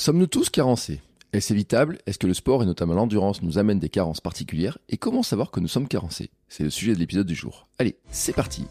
Sommes-nous tous carencés? Est-ce évitable? Est-ce que le sport et notamment l'endurance nous amènent des carences particulières? Et comment savoir que nous sommes carencés? C'est le sujet de l'épisode du jour. Allez, c'est parti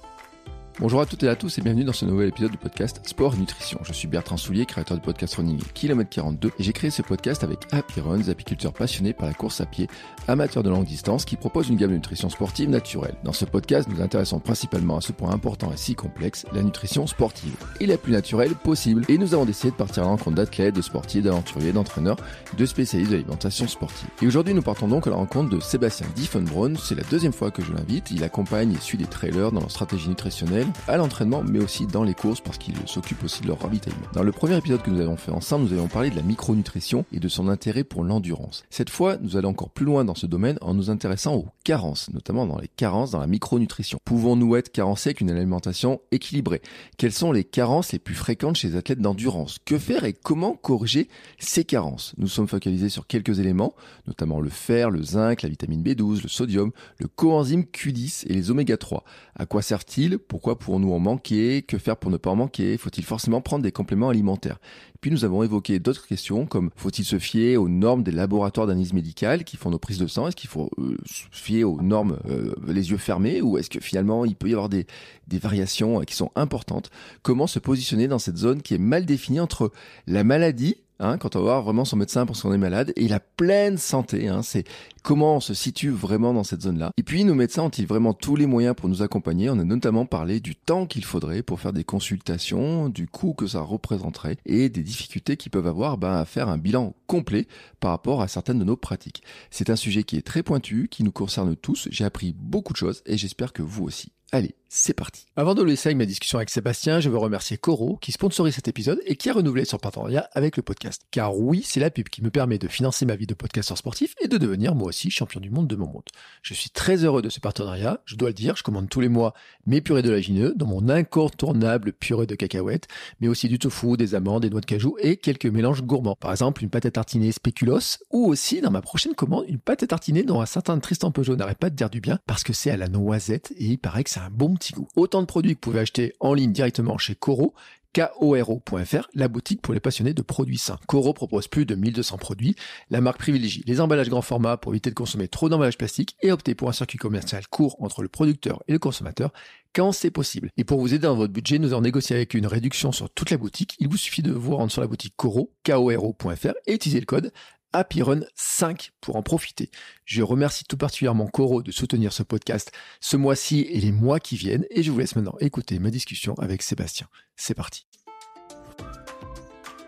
Bonjour à toutes et à tous et bienvenue dans ce nouvel épisode du podcast Sport et Nutrition. Je suis Bertrand Soulier, créateur du podcast Running Kilomètre 42 et j'ai créé ce podcast avec Happy Runs, apiculteurs passionnés par la course à pied, amateurs de longue distance qui propose une gamme de nutrition sportive naturelle. Dans ce podcast, nous intéressons principalement à ce point important et si complexe, la nutrition sportive et la plus naturelle possible. Et nous avons décidé de partir à la rencontre d'athlètes, de sportifs, d'aventuriers, d'entraîneurs, de spécialistes de l'alimentation sportive. Et aujourd'hui, nous partons donc à la rencontre de Sébastien Diffenbraun. C'est la deuxième fois que je l'invite. Il accompagne et suit des trailers dans leur stratégie nutritionnelle à l'entraînement, mais aussi dans les courses parce qu'il s'occupe aussi de leur ravitaillement. Dans le premier épisode que nous avons fait ensemble, nous avons parlé de la micronutrition et de son intérêt pour l'endurance. Cette fois, nous allons encore plus loin dans ce domaine en nous intéressant aux carences, notamment dans les carences dans la micronutrition. Pouvons-nous être carencés avec une alimentation équilibrée? Quelles sont les carences les plus fréquentes chez les athlètes d'endurance? Que faire et comment corriger ces carences? Nous sommes focalisés sur quelques éléments, notamment le fer, le zinc, la vitamine B12, le sodium, le coenzyme Q10 et les oméga 3. À quoi servent-ils? Pourquoi pourrons-nous en manquer Que faire pour ne pas en manquer Faut-il forcément prendre des compléments alimentaires? Puis nous avons évoqué d'autres questions comme faut-il se fier aux normes des laboratoires d'analyse médicale qui font nos prises de sang? Est-ce qu'il faut euh, se fier aux normes euh, les yeux fermés? Ou est-ce que finalement il peut y avoir des, des variations euh, qui sont importantes? Comment se positionner dans cette zone qui est mal définie entre la maladie Hein, quand on va voir vraiment son médecin parce qu'on est malade, et la pleine santé, hein, c'est comment on se situe vraiment dans cette zone-là. Et puis nos médecins ont-ils vraiment tous les moyens pour nous accompagner? On a notamment parlé du temps qu'il faudrait pour faire des consultations, du coût que ça représenterait, et des difficultés qu'ils peuvent avoir ben, à faire un bilan complet par rapport à certaines de nos pratiques. C'est un sujet qui est très pointu, qui nous concerne tous, j'ai appris beaucoup de choses, et j'espère que vous aussi. Allez, c'est parti. Avant de laisser avec ma discussion avec Sébastien, je veux remercier Coro qui sponsorise cet épisode et qui a renouvelé son partenariat avec le podcast. Car oui, c'est la pub qui me permet de financer ma vie de podcasteur sportif et de devenir moi aussi champion du monde de mon monde. Je suis très heureux de ce partenariat, je dois le dire, je commande tous les mois mes purées de lagineux dans mon incontournable purée de cacahuètes, mais aussi du tofu, des amandes, des noix de cajou et quelques mélanges gourmands. Par exemple, une pâte à tartiner spéculoos ou aussi dans ma prochaine commande, une pâte à tartiner dont un certain Tristan Peugeot n'arrête pas de dire du bien parce que c'est à la noisette et il paraît que un bon petit goût. Autant de produits que vous pouvez acheter en ligne directement chez Coro, K-O-R-O.fr, la boutique pour les passionnés de produits sains. Coro propose plus de 1200 produits. La marque privilégie les emballages grand format pour éviter de consommer trop d'emballages plastiques et opter pour un circuit commercial court entre le producteur et le consommateur quand c'est possible. Et pour vous aider dans votre budget, nous avons négocié avec une réduction sur toute la boutique. Il vous suffit de vous rendre sur la boutique Coro, K-O-R-O.fr et utiliser le code Run 5 pour en profiter. Je remercie tout particulièrement Coro de soutenir ce podcast ce mois-ci et les mois qui viennent et je vous laisse maintenant écouter ma discussion avec Sébastien. C'est parti.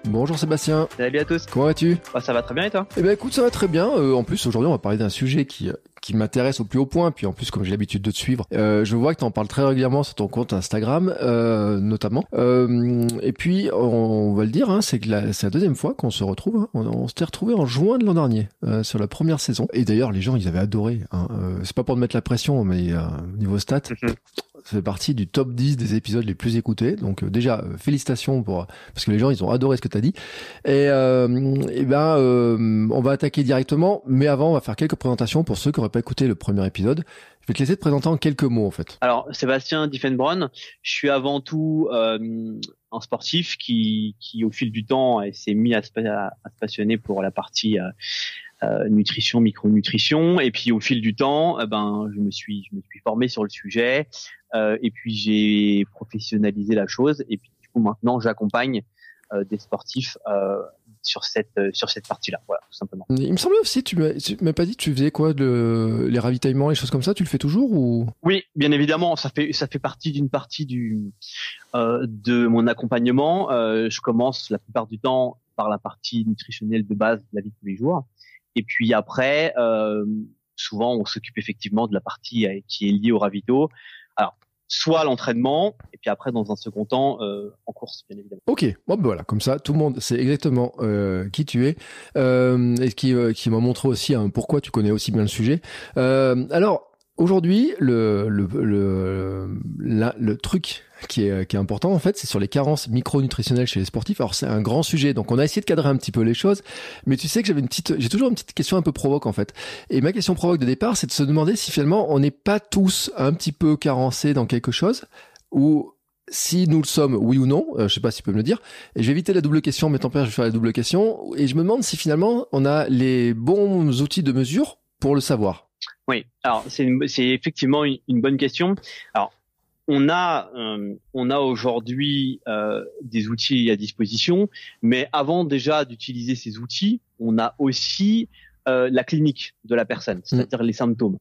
Bonjour Sébastien. Salut à tous. Comment vas-tu? Bah, Ça va très bien et toi? Eh ben écoute, ça va très bien. Euh, en plus, aujourd'hui, on va parler d'un sujet qui euh, qui m'intéresse au plus haut point. Puis en plus, comme j'ai l'habitude de te suivre, euh, je vois que tu en parles très régulièrement sur ton compte Instagram, euh, notamment. Euh, et puis, on, va le dire, hein, c'est que c'est la deuxième fois qu'on se retrouve. Hein. On, on s'était retrouvé en juin de l'an dernier euh, sur la première saison. Et d'ailleurs, les gens, ils avaient adoré. Hein. Euh, c'est pas pour te mettre la pression, mais niveau stats, mhm ça fait partie du top 10 des épisodes les plus écoutés. Donc euh, déjà, euh, félicitations pour parce que les gens ils ont adoré ce que tu as dit. Et, euh, et ben euh, on va attaquer directement, mais avant on va faire quelques présentations pour ceux qui n'auraient pas écouté le premier épisode. Je vais te laisser te présenter en quelques mots en fait. Alors Sébastien Diffenbronn, je suis avant tout euh, un sportif qui, qui au fil du temps s'est mis à se, à, se, passionner pour la partie euh, nutrition, micronutrition. Et puis au fil du temps, eh ben je me suis je me suis formé sur le sujet. Euh, et puis j'ai professionnalisé la chose. Et puis du coup maintenant j'accompagne euh, des sportifs euh, sur cette euh, sur cette partie-là. Voilà, tout simplement. Il me semblait aussi, tu m'as pas dit, tu faisais quoi de les ravitaillements, les choses comme ça, tu le fais toujours ou? Oui, bien évidemment, ça fait ça fait partie d'une partie du euh, de mon accompagnement. Euh, je commence la plupart du temps par la partie nutritionnelle de base de la vie de tous les jours. Et puis après, euh, souvent, on s'occupe effectivement de la partie euh, qui est liée au ravito. Alors, soit l'entraînement, et puis après, dans un second temps, euh, en course, bien évidemment. Ok, bon, ben voilà, comme ça, tout le monde sait exactement euh, qui tu es, euh, et qui, euh, qui m'a montré aussi hein, pourquoi tu connais aussi bien le sujet. alors, Aujourd'hui, le, le, le, le truc qui est, qui est important, en fait, c'est sur les carences micronutritionnelles chez les sportifs. Alors, c'est un grand sujet, donc on a essayé de cadrer un petit peu les choses, mais tu sais que j'avais une petite, j'ai toujours une petite question un peu provoque, en fait. Et ma question provoque de départ, c'est de se demander si finalement on n'est pas tous un petit peu carencés dans quelque chose, ou si nous le sommes, oui ou non, euh, je sais pas si tu peux me le dire. Et je vais éviter la double question, mais tant pis, je vais faire la double question. Et je me demande si finalement on a les bons outils de mesure pour le savoir. Oui, alors c'est effectivement une, une, bonne question. Alors on a euh, on a aujourd'hui euh, des outils à disposition, mais avant déjà d'utiliser ces outils, on a aussi euh, la clinique de la personne, mm. c'est-à-dire les symptômes.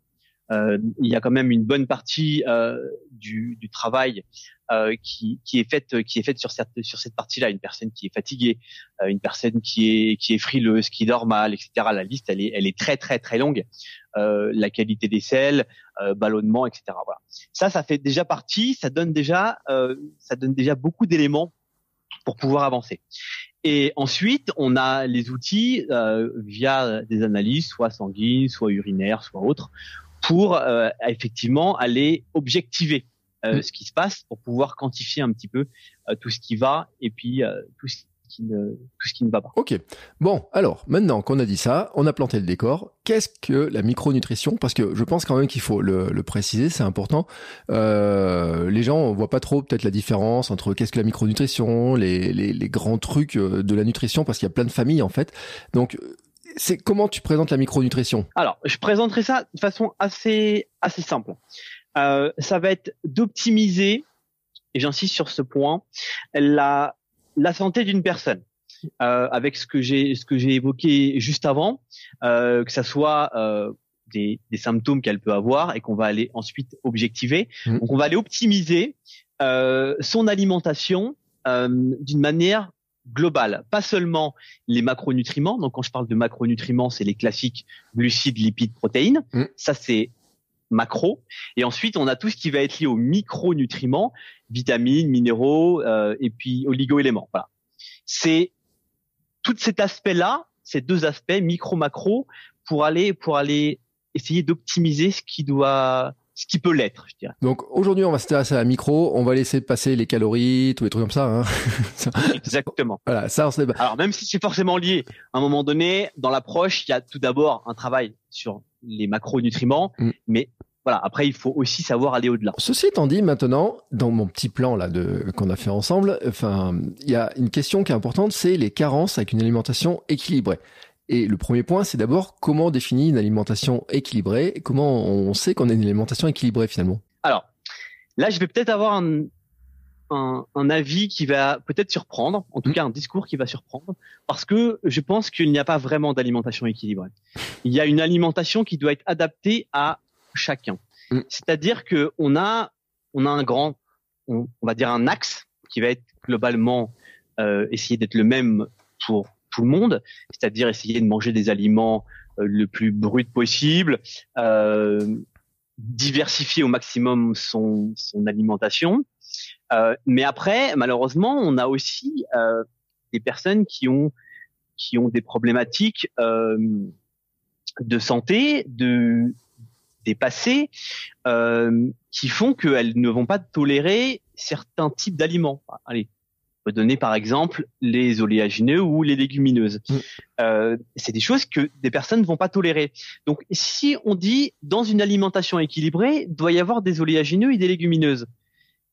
Euh, il y a quand même une bonne partie euh, du, du, travail euh, qui, qui, est faite qui est faite sur cette sur cette partie-là. Une personne qui est fatiguée, une personne qui est qui est frileuse, qui dort mal, etc. La liste elle est elle est très très très longue. La qualité des selles, ballonnement, etc. Voilà. Ça ça fait déjà partie. Ça donne déjà ça donne déjà beaucoup d'éléments pour pouvoir avancer. Et ensuite, on a les outils euh, via des analyses, soit sanguines, soit urinaires, soit autres, pour euh, effectivement aller objectiver euh, mm. ce qui se passe, pour pouvoir quantifier un petit peu tout ce qui va et puis tout ce qui ne, tout ce qui ne va pas. Ok. Bon, alors maintenant qu'on a dit ça, on a planté le décor. Qu'est-ce que la micronutrition? Parce que je pense quand même qu'il faut le, le préciser, c'est important. Euh, les gens on voit pas trop peut-être la différence entre qu'est-ce que la micronutrition, les, les, les grands trucs euh, de la nutrition, parce qu'il y a plein de familles en fait. Donc c'est comment tu présentes la micronutrition? Alors, je présenterai ça de façon assez assez simple. Euh, ça va être d'optimiser, et j'insiste sur ce point, la la santé d'une personne. Euh, avec ce que j'ai ce que j'ai évoqué juste avant, euh, que ça soit euh, des, des, symptômes qu'elle peut avoir et qu'on va aller ensuite objectiver. Mmh. Donc on va aller optimiser euh, son alimentation euh, d'une manière globale, pas seulement les macronutriments. Donc quand je parle de macronutriments, c'est les classiques glucides, lipides, protéines. Mmh. Ça c'est macro. Et ensuite, on a tout ce qui va être lié aux micronutriments, vitamines, minéraux euh, et puis oligo-éléments. Voilà. C'est tout cet aspect-là, ces deux aspects micro-macro, pour aller pour aller essayer d'optimiser ce qui doit ce qui peut l'être, je dirais. Donc aujourd'hui, on va s'intéresser à la micro, on va laisser passer les calories, tous les trucs comme ça. Hein. Exactement. Voilà, ça on sait Alors même si c'est forcément lié, à un moment donné, dans l'approche, il y a tout d'abord un travail sur les macronutriments, mm. mais voilà, après il faut aussi savoir aller au-delà. Ceci étant dit, maintenant, dans mon petit plan là de qu'on a fait ensemble, enfin, il y a une question qui est importante, c'est les carences avec une alimentation équilibrée. Et le premier point, c'est d'abord comment définir une alimentation équilibrée, comment on sait qu'on a une alimentation équilibrée finalement. Alors, là, je vais peut-être avoir un, un, un, avis qui va peut-être surprendre, en tout mm. cas un discours qui va surprendre, parce que je pense qu'il n'y a pas vraiment d'alimentation équilibrée. Il y a une alimentation qui doit être adaptée à chacun. Mm. C'est-à-dire que on a on a un grand, on, va dire un axe qui va être globalement euh, essayer d'être le même pour tout le monde, c'est-à-dire essayer de manger des aliments euh, le plus brut possible, euh, diversifier au maximum son, alimentation. Euh, mais après, malheureusement, on a aussi des personnes qui ont qui ont des problématiques de santé, de dépassées qui font qu'elles ne vont pas tolérer certains types d'aliments. Allez, peut donner par exemple les oléagineux ou les légumineuses. Mm. Euh, c'est des choses que des personnes ne vont pas tolérer. Donc si on dit dans une alimentation équilibrée, doit y avoir des oléagineux et des légumineuses,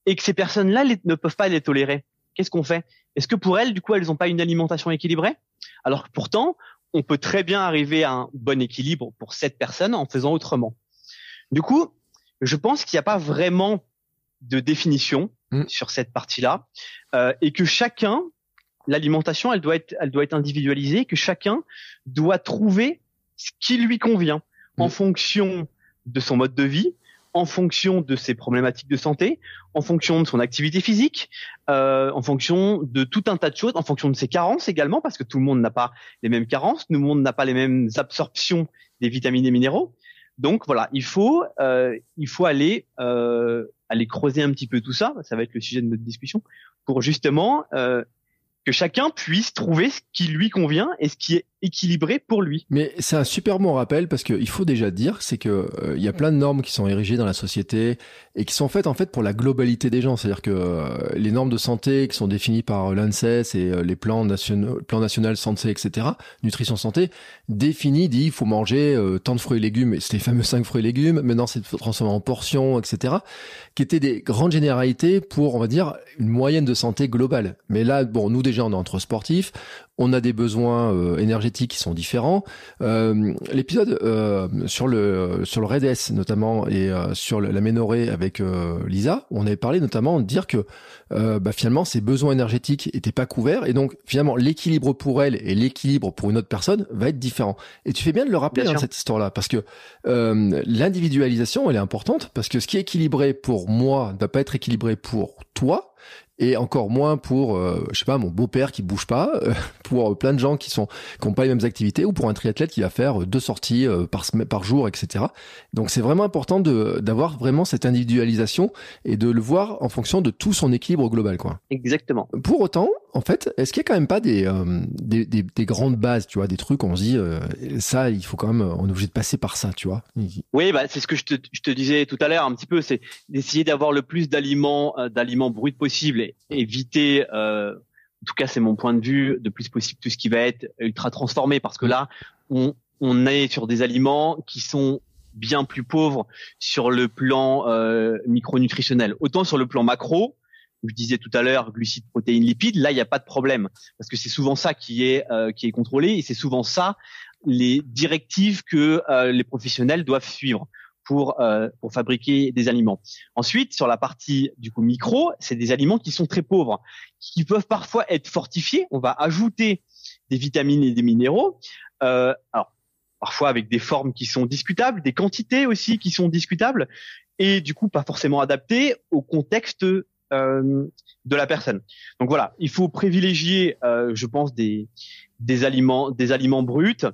et que ces personnes-là ne peuvent pas les tolérer, qu'est-ce qu'on fait? Est-ce que pour elles, du coup, elles n'ont pas une alimentation équilibrée? Alors que pourtant, on peut très bien arriver à un bon équilibre pour cette personne en faisant autrement. Du coup, je pense qu'il n'y a pas vraiment de définition mm. sur cette partie-là euh, et que chacun, l'alimentation, elle doit être, elle doit être individualisée, que chacun doit trouver ce qui lui convient mm. en fonction de son mode de vie, en fonction de ses problématiques de santé, en fonction de son activité physique, euh, en fonction de tout un tas de choses, en fonction de ses carences également, parce que tout le monde n'a pas les mêmes carences, tout le monde n'a pas les mêmes absorptions des vitamines et minéraux. Donc voilà, il faut euh, il faut aller euh, aller creuser un petit peu tout ça. Ça va être le sujet de notre discussion pour justement euh, que chacun puisse trouver ce qui lui convient et ce qui est équilibré pour lui. Mais c'est un super bon rappel parce qu'il faut déjà dire, c'est que euh, il y a plein de normes qui sont érigées dans la société et qui sont faites en fait pour la globalité des gens. C'est-à-dire que euh, les normes de santé qui sont définies par l'ANSES et euh, les plans nationaux, plan national santé, etc., nutrition santé, définit, dit il faut manger tant de fruits et légumes. Et c'était les fameux 5 fruits et légumes. Maintenant, c'est transformé en portions, etc., qui étaient des grandes généralités pour, on va dire, une moyenne de santé globale. Mais là, bon, nous déjà, on est entre sportifs, on a des besoins euh, énergétiques qui sont différents. Euh, l'épisode euh, sur le sur le REDS notamment et sur la ménorée avec Lisa, on avait parlé notamment de dire que bah, finalement ces besoins énergétiques étaient pas couverts et donc finalement l'équilibre pour elle et l'équilibre pour une autre personne va être différent. Et tu fais bien de le rappeler hein, cette histoire-là parce que l'individualisation elle est importante parce que ce qui est équilibré pour moi ne va pas être équilibré pour toi et encore moins pour euh, je sais pas mon beau-père qui bouge pas euh, pour euh, plein de gens qui sont qui ont pas les mêmes activités ou pour un triathlète qui va faire deux sorties par par jour etc donc c'est vraiment important de d'avoir vraiment cette individualisation et de le voir en fonction de tout son équilibre global quoi. Exactement. Pour autant en fait est-ce qu'il y a quand même pas des, des, des, des grandes bases tu vois des trucs où on se dit ça il faut quand même on est obligé de passer par ça tu vois oui bah c'est ce que je te, je te disais tout à l'heure un petit peu c'est d'essayer d'avoir le plus d'aliments d'aliments bruts possible éviter, euh, en tout cas c'est mon point de vue, de plus possible tout ce qui va être ultra transformé, parce que là, on, on est sur des aliments qui sont bien plus pauvres sur le plan euh, micronutritionnel. Autant sur le plan macro, je disais tout à l'heure glucides, protéines, lipides, là il n'y a pas de problème parce que c'est souvent ça qui est euh, qui est contrôlé et c'est souvent ça les directives que euh, les professionnels doivent suivre pour euh, pour fabriquer des aliments. Ensuite, sur la partie du coup micro, c'est des aliments qui sont très pauvres, qui peuvent parfois être fortifiés. On va ajouter des vitamines et des minéraux. Euh, alors parfois avec des formes qui sont discutables, des quantités aussi qui sont discutables, et du coup pas forcément adaptées au contexte de la personne. Donc voilà, il faut privilégier, euh, je pense, des des aliments des aliments bruts.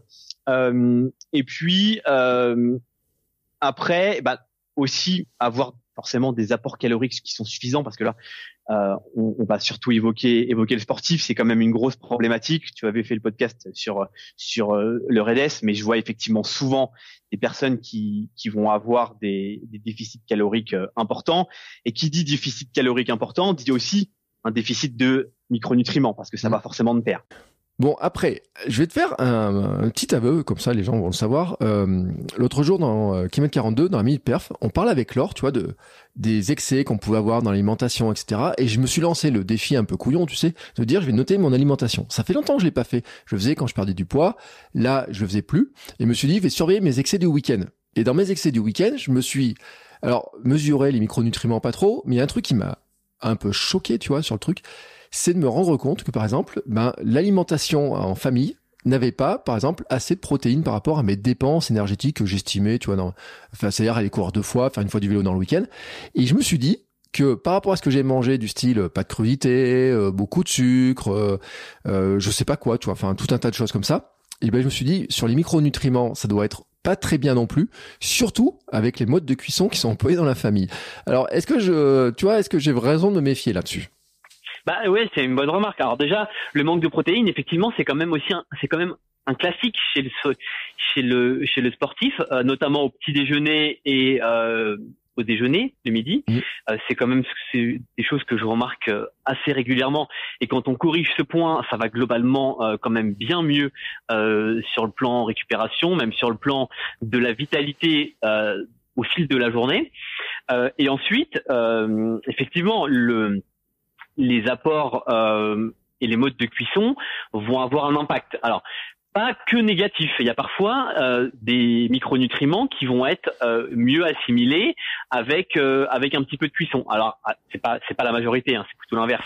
Euh, et puis euh, après, bah, aussi avoir forcément des apports caloriques qui sont suffisants parce que là, euh, on, on, va surtout évoquer évoquer le sportif, c'est quand même une grosse problématique. Tu avais fait le podcast sur sur euh, le REDS, mais je vois effectivement souvent des personnes qui qui vont avoir des, des déficits caloriques euh, importants et qui dit déficit calorique important dit aussi un déficit de micronutriments parce que ça mmh. va forcément de pair. Bon, après, je vais te faire un, petit aveu, comme ça les gens vont le savoir. Euh, L'autre jour, dans euh, Kilomètre 42, dans la Minute Perf, on parle avec Laure, tu vois, de des excès qu'on pouvait avoir dans l'alimentation, etc. Et je me suis lancé le défi un peu couillon, tu sais, de dire je vais noter mon alimentation. Ça fait longtemps que je l'ai pas fait. Je faisais quand je perdais du poids. Là, je faisais plus. Et je me suis dit, je vais surveiller mes excès du week-end. Et dans mes excès du week-end, je me suis, alors, mesuré les micronutriments pas trop, mais il y a un truc qui m'a un peu choqué, tu vois, sur le truc c'est de me rendre compte que par exemple, ben, l'alimentation en famille n'avait pas, par exemple, assez de protéines par rapport à mes dépenses énergétiques que j'estimais, tu vois, dans, enfin, c'est-à-dire aller courir deux fois, faire une fois du vélo dans le week-end. Et je me suis dit que par rapport à ce que j'ai mangé du style euh, pas de crudité, euh, beaucoup de sucre, euh, euh, je sais pas quoi, tu vois, enfin tout un tas de choses comme ça. Et ben je me suis dit sur les micronutriments, ça doit être pas très bien non plus, surtout avec les modes de cuisson qui sont employés dans la famille. Alors, est-ce que je, tu vois, est-ce que j'ai raison de me méfier là-dessus? Bah ouais, c'est une bonne remarque. Alors déjà, le manque de protéines, effectivement, c'est quand même aussi un, c'est quand même un classique chez le chez le chez le sportif, euh, notamment au petit déjeuner et euh, au déjeuner le midi. Mmh. Euh, c'est quand même c'est des choses que je remarque euh, assez régulièrement. Et quand on corrige ce point, ça va globalement quand même bien mieux sur le plan récupération, même sur le plan de la vitalité au fil de la journée. et ensuite, effectivement, le les apports euh, et les modes de cuisson vont avoir un impact. Alors, pas que négatif. Il y a parfois euh, des micronutriments qui vont être euh, mieux assimilés avec euh, avec un petit peu de cuisson. Alors ah, c'est pas c'est pas la majorité, hein, c'est plutôt l'inverse.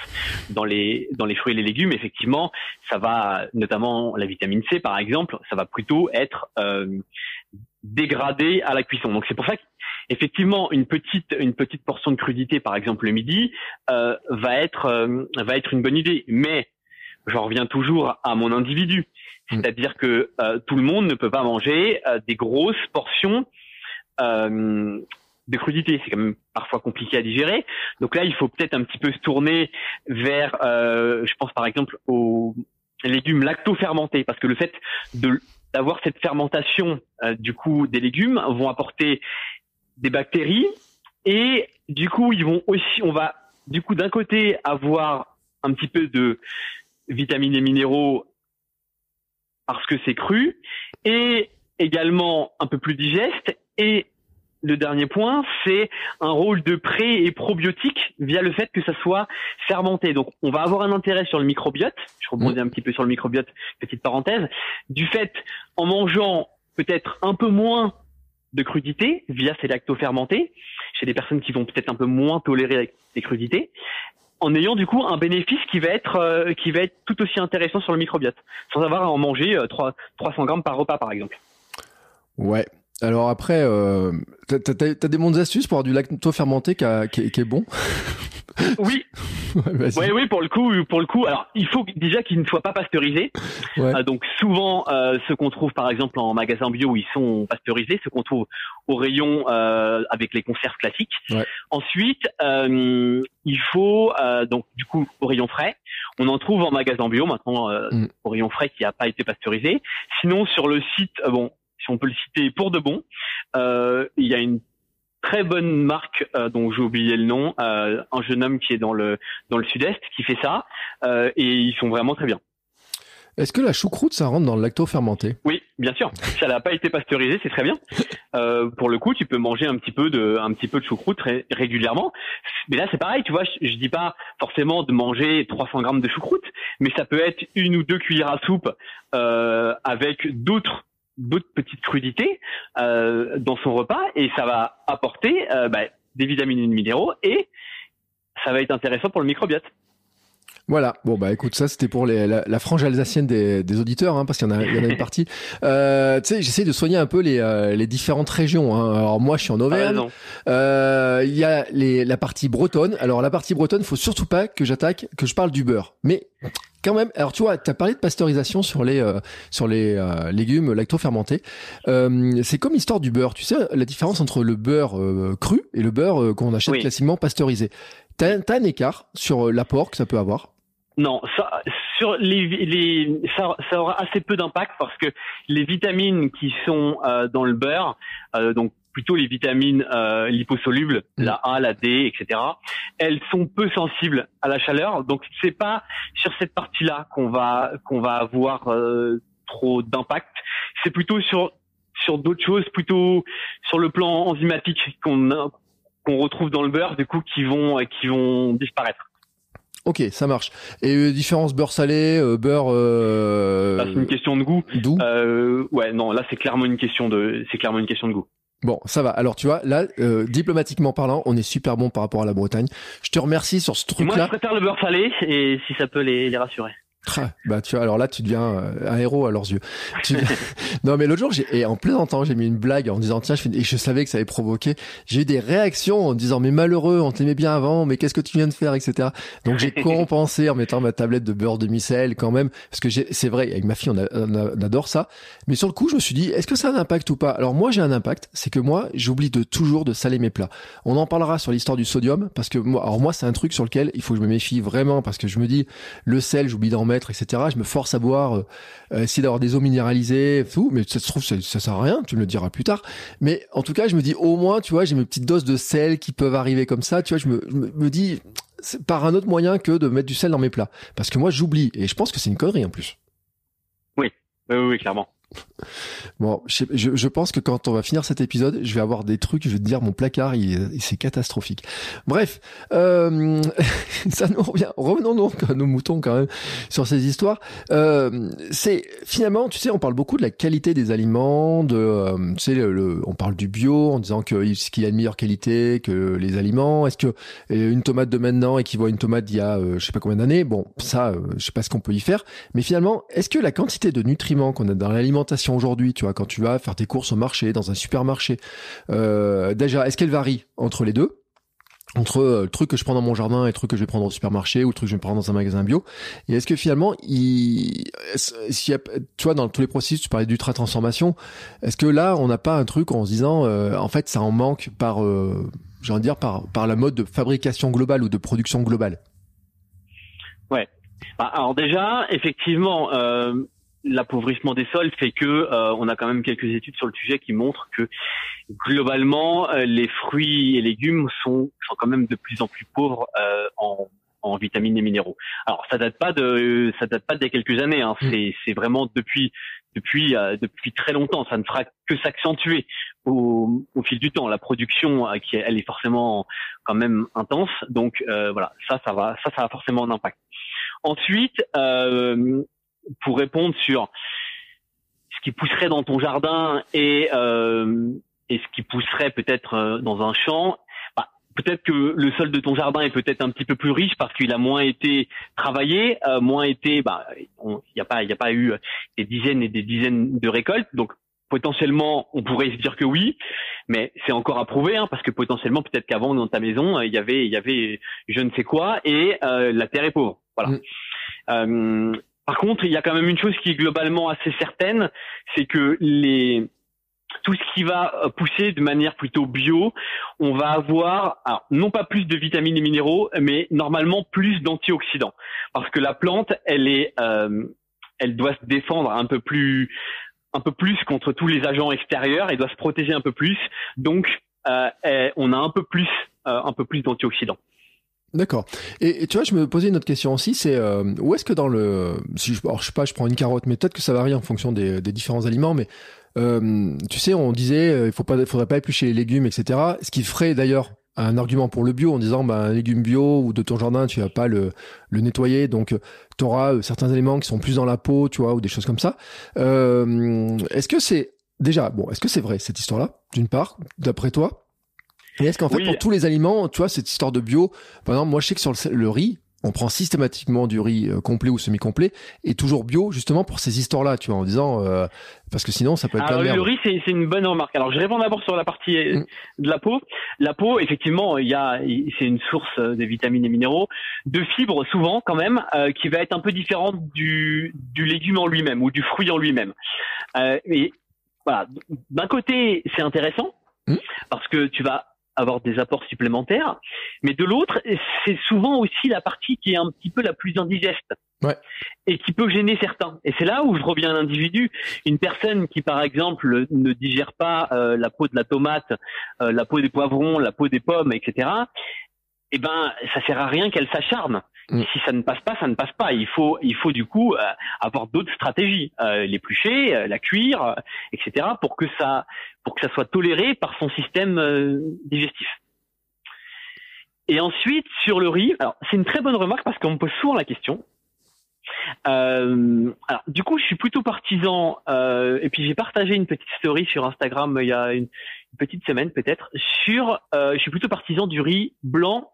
Dans les dans les fruits et les légumes, effectivement, ça va notamment la vitamine C par exemple, ça va plutôt être dégradé à la cuisson. Donc c'est pour ça qu'effectivement une petite une petite portion de crudité par exemple le midi euh, va être euh, va être une bonne idée. Mais j'en reviens toujours à mon individu, mm. c'est-à-dire que euh, tout le monde ne peut pas manger des grosses portions de crudité. C'est quand même parfois compliqué à digérer. Donc là, il faut peut-être un petit peu se tourner vers, je pense par exemple aux légumes lacto-fermentés, parce que le fait de d'avoir cette fermentation euh, du coup des légumes vont apporter des bactéries et du coup ils vont aussi on va du coup d'un côté avoir un petit peu de vitamines et minéraux parce que c'est cru et également un peu plus digeste et le dernier point, c'est un rôle de pré et probiotique via le fait que ça soit fermenté. Donc, on va avoir un intérêt sur le microbiote. Je rebondis un petit peu sur le microbiote, petite parenthèse. Du fait, en mangeant peut-être un peu moins de crudité via ces lacto-fermentés, chez des personnes qui vont peut-être un peu moins tolérer les crudités, en ayant du coup un bénéfice qui va être euh, qui va être tout aussi intéressant sur le microbiote, sans avoir à en manger 3, euh, 300 grammes par repas par exemple. Ouais, alors après, euh, t'as, des bonnes astuces pour avoir du lacto fermenté qui, qui, est bon Oui. ouais, oui, pour le coup, pour le coup. Alors, il faut déjà qu'il ne soit pas pasteurisé. Euh, donc, souvent, euh, ce qu'on trouve, par exemple, en magasin bio, ils sont pasteurisés. Ce qu'on trouve au rayon euh, avec les conserves classiques. Ensuite, euh, il faut donc du coup au rayon frais. On en trouve en magasin bio maintenant mm. au rayon frais qui n'a pas été pasteurisé. Sinon, sur le site, bon, si on peut le citer pour de bon. Euh, il y a une très bonne marque euh, dont j'ai oublié le nom, euh, un jeune homme qui est dans le dans le sud-est qui fait ça euh, et ils sont vraiment très bien. Est-ce que la choucroute ça rentre dans le lacto fermenté Oui, bien sûr. Ça n'a pas été pasteurisé, c'est très bien. Pour le coup, tu peux manger un petit peu de un petit peu de choucroute régulièrement. Mais là, c'est pareil, tu vois. Je, je, dis pas forcément de manger 300 grammes de choucroute, mais ça peut être une ou deux cuillères à soupe avec d'autres d'autres petites crudités euh, dans son repas et ça va apporter euh, bah, des vitamines et des minéraux et ça va être intéressant pour le microbiote. Voilà. Bon bah écoute, ça c'était pour les, la, frange alsacienne des, des auditeurs, hein, parce qu'il y en a, il y en a une partie. Euh, tu sais, j'essaie de soigner un peu les, euh, les différentes régions. Hein. Alors moi, je suis en Auvergne. Euh, il y a les, la partie bretonne. Alors la partie bretonne, faut surtout pas que j'attaque, que je parle du beurre. Mais quand même, alors tu vois, tu as parlé de pasteurisation sur les euh, sur les euh, légumes lacto-fermentés. Euh, c'est comme l'histoire du beurre. Tu sais la différence entre le beurre cru et le beurre qu'on achète classiquement pasteurisé. T'as as un écart sur l'apport que ça peut avoir? Non, ça, sur les, les ça, ça, aura assez peu d'impact parce que les vitamines qui sont euh, dans le beurre, euh, donc plutôt les vitamines euh, liposolubles, mm. la A, la D, etc. Elles sont peu sensibles à la chaleur, donc c'est pas sur cette partie-là qu'on va qu'on va avoir euh, trop d'impact. C'est plutôt sur sur d'autres choses, plutôt sur le plan enzymatique qu'on qu'on retrouve dans le beurre, du coup, qui vont qui vont disparaître. Ok, ça marche. Et euh, différence beurre salé, euh, beurre. Euh... c'est une question de goût. D'où? Euh, Ouais, non, là c'est clairement une question de, c'est clairement une question de goût. Bon, ça va. Alors tu vois, là, euh, diplomatiquement parlant, on est super bon par rapport à la Bretagne. Je te remercie sur ce truc-là. Moi, je préfère le beurre salé, et si ça peut les, les rassurer. Bah tu vois, alors là tu deviens euh, un héros à leurs yeux. non mais l'autre jour, j'ai et en plaisantant, j'ai mis une blague en disant tiens, je fais... et je savais que ça allait provoquer. J'ai eu des réactions en disant mais malheureux, on t'aimait bien avant, mais qu'est-ce que tu viens de faire, etc. Donc j'ai compensé en mettant ma tablette de beurre de micelle quand même, parce que c'est vrai, avec ma fille on, on, adore ça. Mais sur le coup, je me suis dit est-ce que ça a un impact ou pas? Alors moi j'ai un impact, c'est que moi j'oublie de toujours de saler mes plats. On en parlera sur l'histoire du sodium parce que moi, alors moi c'est un truc sur lequel il faut que je me méfie vraiment parce que je me dis le sel, j'oublie d'en mettre etc. Je me force à boire, euh, essayer d'avoir des eaux minéralisées, tout, mais ça se trouve, ça, sert à rien, tu me le diras plus tard. Mais en tout cas, je me dis, au moins, tu vois, j'ai mes petites doses de sel qui peuvent arriver comme ça, tu vois, je me, je me dis, par un autre moyen que de mettre du sel dans mes plats. Parce que moi, j'oublie, et je pense que c'est une connerie en plus. Oui, oui, oui, clairement. Bon, je, je, pense que quand on va finir cet épisode, je vais avoir des trucs, je vais te dire, mon placard, il, c'est catastrophique. Bref, euh, ça nous revient. Revenons donc à nos moutons quand même sur ces histoires. Euh, c'est finalement, tu sais, on parle beaucoup de la qualité des aliments, de, euh, tu sais, le, on parle du bio en disant que qu'il y a une meilleure qualité que les aliments. Est-ce que euh, une tomate de maintenant équivaut à une tomate d'il y a, euh, je sais pas combien d'années? Bon, ça, je sais pas ce qu'on peut y faire. Mais finalement, est-ce que la quantité de nutriments qu'on a dans l'aliment aujourd'hui, tu vois, quand tu vas faire tes courses au marché, dans un supermarché, euh, déjà, est-ce qu'elle varie entre les deux? Entre euh, le truc que je prends dans mon jardin et le truc que je vais prendre au supermarché ou le truc que je vais prendre dans un magasin bio? Et est-ce que finalement il a tu vois dans tous les processus tu parlais d'ultra transformation est-ce que là on n'a pas un truc en se disant euh, en fait ça en manque par j'ai envie de dire par la mode de fabrication globale ou de production globale? Ouais. Bah, Alors déjà, effectivement, l'appauvrissement des sols fait que euh, on a quand même quelques études sur le sujet qui montrent que globalement euh, les fruits et légumes sont, sont quand même de plus en plus pauvres euh, en, en vitamines et minéraux. Alors ça date pas de ça date pas d'il y a quelques années. Hein. Mm. C'est c'est vraiment depuis depuis depuis très longtemps. Ça ne fera que s'accentuer au, au, fil du temps. La production qui elle est forcément quand même intense. Donc voilà ça ça va ça ça a forcément un impact. Ensuite, euh, pour répondre sur ce qui pousserait dans ton jardin et euh, et ce qui pousserait peut-être euh, dans un champ, bah, peut-être que le sol de ton jardin est peut-être un petit peu plus riche parce qu'il a moins été travaillé, euh, moins été, bah, il n'y a pas, il a pas eu des dizaines et des dizaines de récoltes, donc potentiellement, on pourrait se dire que oui, mais c'est encore à prouver, hein, parce que potentiellement, peut-être qu'avant dans ta maison, il y avait, il y avait je ne sais quoi, et euh, la terre est pauvre. Voilà. Mm. Euh, par contre, il y a quand même une chose qui est globalement assez certaine, c'est que les tout ce qui va pousser de manière plutôt bio, on va avoir alors, non pas plus de vitamines et minéraux, mais normalement plus d'antioxydants, parce que la plante, elle est, euh, elle doit se défendre un peu plus, un peu plus contre tous les agents extérieurs, elle doit se protéger un peu plus, donc euh, on a un peu plus, euh, un peu plus d'antioxydants. D'accord. Et, tu vois, je me posais une autre question aussi, c'est euh, où est-ce que dans le, si je, alors, je sais pas, je prends une carotte, mais peut-être que ça varie en fonction des, des différents aliments, mais euh, tu sais, on disait, euh, il faut pas, faudrait pas éplucher les légumes, etc. Ce qui ferait d'ailleurs un argument pour le bio en disant, bah, un légume bio ou de ton jardin, tu vas pas le, le nettoyer, donc tu auras certains éléments qui sont plus dans la peau, tu vois, ou des choses comme ça. est-ce que c'est déjà, bon, est-ce que c'est vrai cette histoire-là, d'une part, d'après toi? Et est-ce qu'en fait, pour tous les aliments, tu vois, cette histoire de bio, par exemple, moi je sais que sur le, riz, on prend systématiquement du riz euh, complet ou semi-complet et toujours bio justement pour ces histoires-là, tu vois, en disant euh, parce que sinon ça peut être Alors, le riz c'est une bonne remarque. Alors je réponds d'abord sur la partie euh, mm. de la peau. La peau, effectivement, il y a c'est une source de vitamines et minéraux, de fibres souvent quand même, qui va être un peu différente du du légume en lui-même ou du fruit en lui-même. et voilà, d'un côté c'est intéressant mm. parce que tu vas avoir des apports supplémentaires. Mais de l'autre, c'est souvent aussi la partie qui est un petit peu la plus indigeste. Ouais. Et qui peut gêner certains. Et c'est là où je reviens à l'individu. Une personne qui, par exemple, ne digère pas euh, la peau de la tomate, euh, la peau des poivrons, la peau des pommes, etc. Eh ben, ça sert à rien qu'elle s'acharne. Mm. Si ça ne passe pas, ça ne passe pas. Il faut, il faut du coup euh, avoir d'autres stratégies, euh, l'éplucher, euh, la cuire, etc. pour que ça, pour que ça soit toléré par son système digestif. Et ensuite sur le riz, alors c'est une très bonne remarque parce qu'on me pose souvent la question. alors du coup, je suis plutôt partisan. et puis j'ai partagé une petite story sur Instagram il y a une, une petite semaine peut-être sur. je suis plutôt partisan du riz blanc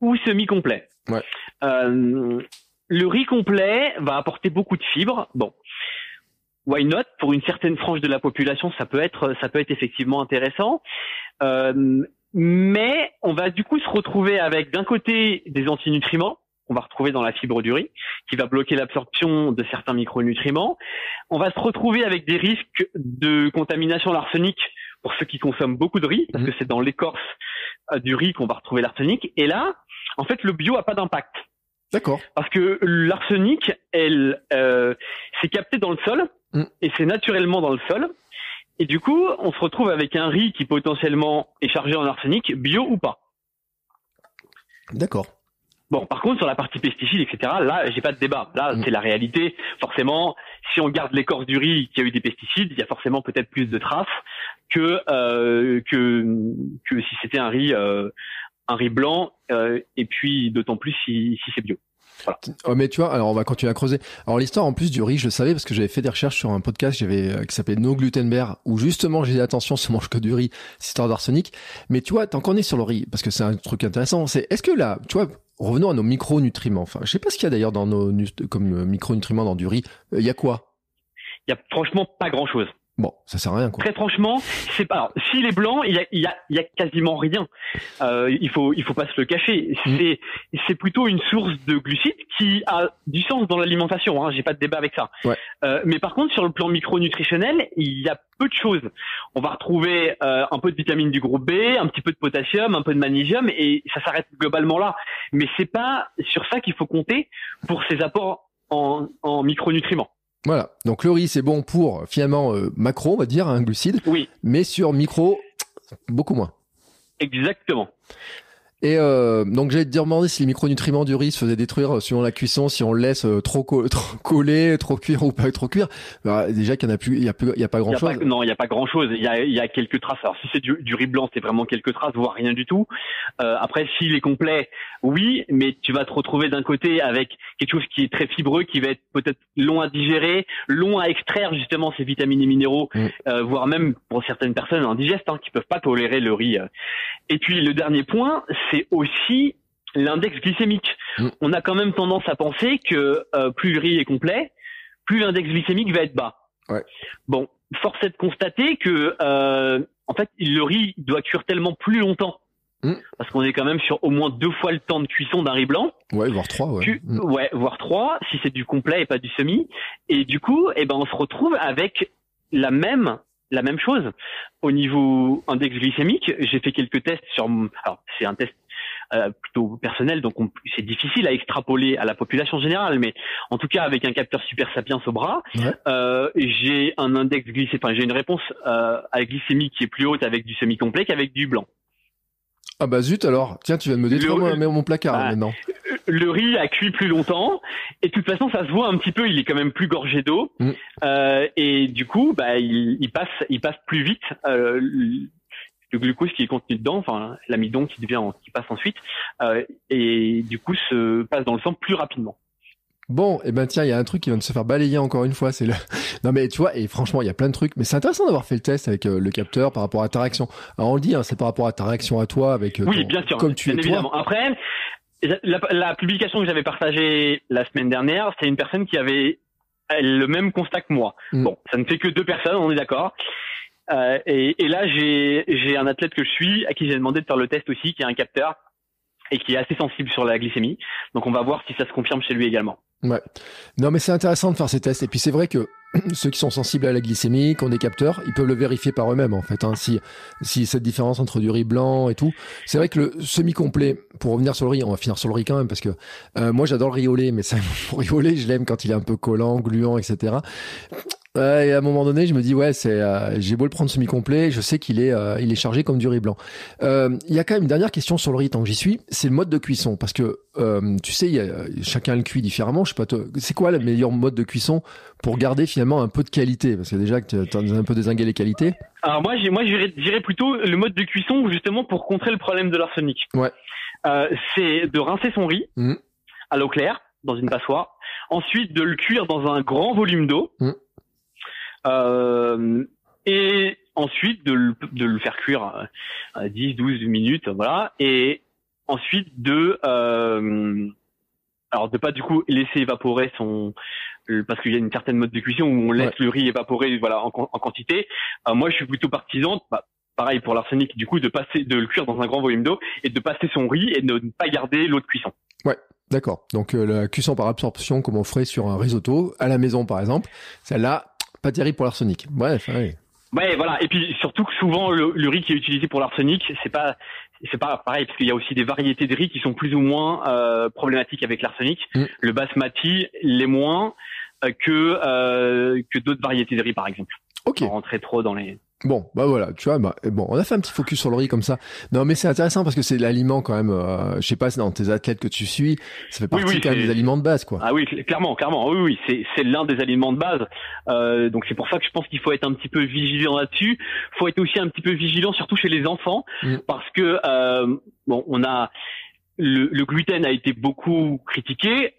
ou semi-complet. Ouais. Euh, le riz complet va apporter beaucoup de fibres. Bon, why not? Pour une certaine frange de la population, ça peut être, ça peut être effectivement intéressant. Euh, mais on va du coup se retrouver avec d'un côté des antinutriments qu'on va retrouver dans la fibre du riz, qui va bloquer l'absorption de certains micronutriments. On va se retrouver avec des risques de contamination à l'arsenic pour ceux qui consomment beaucoup de riz, parce mmh. que c'est dans l'écorce euh, du riz qu'on va retrouver l'arsenic. Et là, en fait, le bio a pas d'impact. D'accord. Parce que l'arsenic, elle, euh, c'est capté dans le sol mm. et c'est naturellement dans le sol. Et du coup, on se retrouve avec un riz qui potentiellement est chargé en arsenic, bio ou pas. D'accord. Bon, par contre, sur la partie pesticides, etc., là, j'ai pas de débat. Là, mm. c'est la réalité. Forcément, si on garde l'écorce du riz qui a eu des pesticides, il y a forcément peut-être plus de traces que euh, que que si c'était un riz euh, un riz blanc, euh, et puis d'autant plus si, si c'est bio. Voilà. Oh, mais tu vois, alors on va continuer à creuser. Alors l'histoire en plus du riz, je le savais parce que j'avais fait des recherches sur un podcast j'avais euh, qui s'appelait No Glutenberg où justement j'ai dit attention, ça mange que du riz, c'est histoire d'arsenic. Mais tu vois, tant qu'on est sur le riz, parce que c'est un truc intéressant, c'est est-ce que là, tu vois, revenons à nos micronutriments. Enfin, je sais pas ce qu'il y a d'ailleurs dans nos comme euh, micronutriments dans du riz. Il y a quoi? Il y a franchement pas grand chose. Bon, ça sert à rien quoi. Très franchement, c'est pas. Alors, s'il est blanc, il y a, il y a, il y a quasiment rien. Euh, il faut, il faut pas se le cacher. Mm. C'est, c'est plutôt une source de glucides qui a du sens dans l'alimentation. Hein, J'ai pas de débat avec ça. Ouais. Euh, mais par contre, sur le plan micronutritionnel, il y a peu de choses. On va retrouver euh, un peu de vitamine du groupe B, un petit peu de potassium, un peu de magnésium, et ça s'arrête globalement là. Mais c'est pas sur ça qu'il faut compter pour ces apports en, en micronutriments. Voilà. Donc le riz, c'est bon pour finalement euh, macro, on va dire, un glucide, Oui, mais sur micro, beaucoup moins. exactement. Et euh, donc j'allais te demander si les micronutriments du riz se faisaient détruire euh, suivant la cuisson, si on le laisse euh, trop, co- trop coller, trop cuire ou pas trop cuire. Bah, déjà qu'il y en a plus, il y a plus, il y a pas grand Il y a chose. pas- non, il n'y a pas grand chose. Il y a, y a quelques traces. Alors si c'est du, du riz blanc, c'est vraiment quelques traces, voire rien du tout. Euh, après, s'il est complet, oui, mais tu vas te retrouver d'un côté avec quelque chose qui est très fibreux, qui va être peut-être long à digérer, long à extraire justement ces vitamines et minéraux, Mm. euh, voire même pour certaines personnes indigestes hein, qui peuvent pas tolérer le riz. Et puis le dernier point, c'est aussi l'index glycémique. Mm. On a quand même tendance à penser que euh, plus le riz est complet, plus l'index glycémique va être bas. Bon, force est de constater que euh, en fait le riz doit cuire tellement plus longtemps. Mm. Parce qu'on est quand même sur au moins deux fois le temps de cuisson d'un riz blanc, Ouais, voire trois, ouais. Tu- Mm. ouais, voire trois, si c'est du complet et pas du semi. Et du coup, eh ben, on se retrouve avec la même, la même chose au niveau index glycémique. J'ai fait quelques tests sur, alors c'est un test euh, plutôt personnel, donc on- c'est difficile à extrapoler à la population générale, mais en tout cas avec un capteur Super Sapiens au bras, Ouais. euh, j'ai un index glycémique, enfin j'ai une réponse euh, à la glycémie qui est plus haute avec du semi complet qu'avec du blanc. Ah bah zut alors. Tiens, tu viens de me détruire Le- mon, mon placard Bah, maintenant. le riz a cuit plus longtemps et de toute façon ça se voit un petit peu il est quand même plus gorgé d'eau Mm. Euh, et du coup bah il, il passe il passe plus vite euh, le glucose qui est contenu dedans enfin l'amidon qui devient qui passe ensuite euh, et du coup se passe dans le sang plus rapidement Bon, et ben tiens, il y a un truc qui vient de se faire balayer encore une fois, c'est le. Non mais tu vois, et franchement, il y a plein de trucs, mais c'est intéressant d'avoir fait le test avec euh, le capteur par rapport à ta réaction. Alors on le dit, hein, c'est par rapport à ta réaction à toi avec. euh, oui ton- bien sûr Comme tu bien es toi. évidemment après la, la publication que j'avais partagée la semaine dernière c'est une personne qui avait le même constat que moi Mm. Bon, ça ne fait que deux personnes, on est d'accord. Euh, et, et là, j'ai un athlète que je suis à qui j'ai demandé de faire le test aussi, qui a un capteur et qui est assez sensible sur la glycémie. Donc, on va voir si ça se confirme chez lui également. Ouais. Non, mais c'est intéressant de faire ces tests. Et puis c'est vrai que ceux qui sont sensibles à la glycémie, qui ont des capteurs, ils peuvent le vérifier par eux-mêmes en fait. Hein, si si cette différence entre du riz blanc et tout, c'est vrai que le semi-complet. Pour revenir sur le riz, on va finir sur le riz quand même parce que euh, moi j'adore le riz au lait, mais ça, pour riz au lait, je l'aime quand il est un peu collant, gluant, etc. Et à un moment donné, je me dis ouais, c'est euh, j'ai beau le prendre semi-complet, je sais qu'il est euh, il est chargé comme du riz blanc. Euh, Il y a quand même une dernière question sur le riz tant que j'y suis, c'est le mode de cuisson parce que euh, tu sais, il y a, chacun le cuit différemment. Je sais pas, c'est quoi le meilleur mode de cuisson pour garder finalement un peu de qualité? Parce que déjà que tu as un peu désingué les qualités. Alors moi, j'ai moi, j'irais dirais plutôt le mode de cuisson justement pour contrer le problème de l'arsenic. Ouais. Euh, c'est de rincer son riz Mhm. à l'eau claire dans une passoire. Ensuite, de le cuire dans un grand volume d'eau. Mhm. Euh, et ensuite de le, de le faire cuire euh, 10, 12 minutes, voilà. Et ensuite de euh, alors de pas du coup laisser évaporer son parce qu'il y a une certaine mode de cuisson où on laisse le riz évaporer voilà en, quan- en quantité. Euh, moi, je suis plutôt partisan, bah, pareil pour l'arsenic, du coup, de passer, de le cuire dans un grand volume d'eau et de passer son riz et de ne pas garder l'eau de cuisson. D'accord. Donc euh, la cuisson par absorption, comme on ferait sur un risotto à la maison par exemple, celle-là, pas terrible pour l'arsenic. Bref, ouais. Ouais, voilà. Et puis surtout que souvent le, le riz qui est utilisé pour l'arsenic, c'est pas c'est pas pareil parce qu'il y a aussi des variétés de riz qui sont plus ou moins euh, problématiques avec l'arsenic. Mm. Le basmati les moins euh, que euh, que d'autres variétés de riz par exemple. Ok. Sans rentrer trop dans les. Bon, bah voilà, tu vois, bah, bon, on a fait un petit focus sur le riz comme ça. Non, mais c'est intéressant parce que c'est l'aliment quand même. Euh, je sais pas, c'est dans tes athlètes que tu suis, ça fait partie oui, quand même des aliments de base, quoi. Ah oui, cl- clairement, clairement. Oui, oui, c'est c'est l'un des aliments de base. Euh, donc c'est pour ça que je pense qu'il faut être un petit peu vigilant là-dessus. faut être aussi un petit peu vigilant, surtout chez les enfants, Mm. parce que euh, bon, on a le, le gluten a été beaucoup critiqué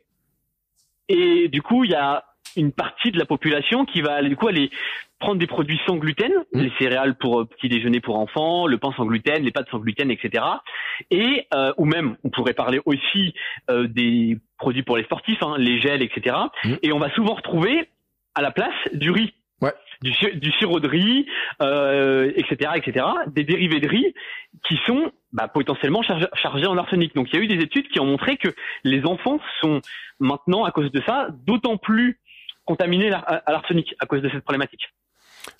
et du coup il y a une partie de la population qui va du coup aller prendre des produits sans gluten, Mm. les céréales pour euh, petit déjeuner pour enfants, le pain sans gluten, les pâtes sans gluten, etc. Et euh, ou même on pourrait parler aussi euh, des produits pour les sportifs, hein, les gels, etc. Mm. Et on va souvent retrouver à la place du riz. Ouais. du, du sirop de riz, euh, etc., etc., des dérivés de riz qui sont bah, potentiellement chargés en arsenic. Donc il y a eu des études qui ont montré que les enfants sont maintenant, à cause de ça, d'autant plus contaminés à l'arsenic à cause de cette problématique.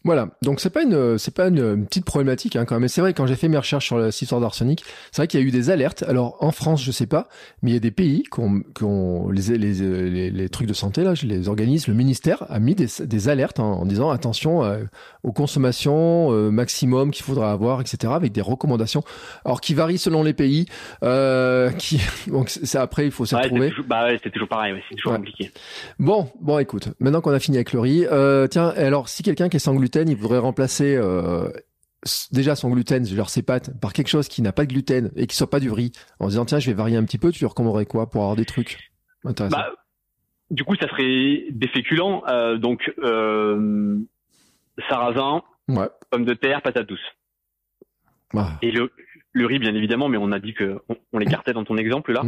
Voilà, donc c'est pas une c'est pas une, petite problématique hein, quand même. Mais c'est vrai quand j'ai fait mes recherches sur cette histoire d'arsenic, c'est vrai qu'il y a eu des alertes. Alors en France, je sais pas, mais il y a des pays qui ont, qui ont les, les, les, trucs de santé là, les organismes, le ministère a mis des, des alertes en, disant attention euh, aux consommations euh, maximum qu'il faudra avoir, etc. Avec des recommandations, alors qui varient selon les pays. Euh, qui donc c'est après il faut s'y retrouver. bah c'est toujours pareil, c'est toujours compliqué. Bon, bon, écoute, maintenant qu'on a fini avec le riz, euh, tiens, alors si quelqu'un qui est sans gluten, il voudrait remplacer euh, déjà son gluten, genre ses pâtes, par quelque chose qui n'a pas de gluten et qui soit pas du riz, en disant tiens, je vais varier un petit peu, tu lui recommanderais quoi pour avoir des trucs intéressants? Bah, Du coup, ça serait des féculents, euh, donc euh, sarrasin, ouais. pommes de terre, patates douces. Ah. Et le, le riz, bien évidemment, mais on a dit que on, l'écartait dans ton exemple là.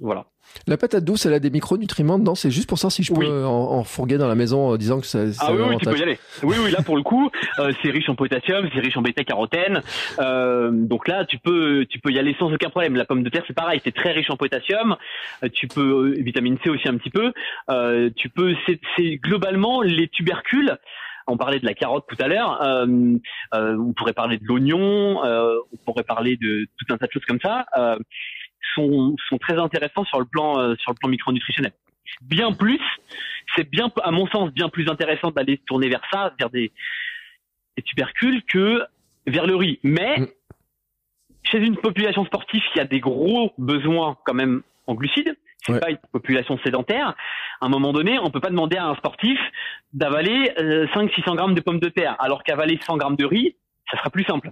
Voilà. La patate douce, elle a des micronutriments dedans. C'est juste pour ça si je peux en, en, fourguer dans la maison en disant que ça. Ah oui, oui, tu peux y aller. Oui, oui, là pour le coup, euh, c'est riche en potassium, c'est riche en bêta-carotène. Euh, donc là, tu peux, tu peux y aller sans aucun problème. La pomme de terre, c'est pareil, c'est très riche en potassième. Euh, tu peux vitamine C aussi un petit peu. tu peux, c'est globalement les tubercules on parlait de la carotte tout à l'heure, euh, on pourrait parler de l'oignon, on pourrait parler de tout un tas de choses comme ça sont, sont très intéressants sur le plan euh, sur le plan micronutritionnel. Bien plus, c'est bien à mon sens bien plus intéressant d'aller tourner vers ça, vers des, des tubercules que vers le riz. Mais mm. chez une population sportive qui a des gros besoins quand même en glucides, c'est pas une population sédentaire. À un moment donné, on peut pas demander à un sportif d'avaler 500-600 euh, grammes de pommes de terre, alors qu'avaler 100 grammes de riz, ça sera plus simple.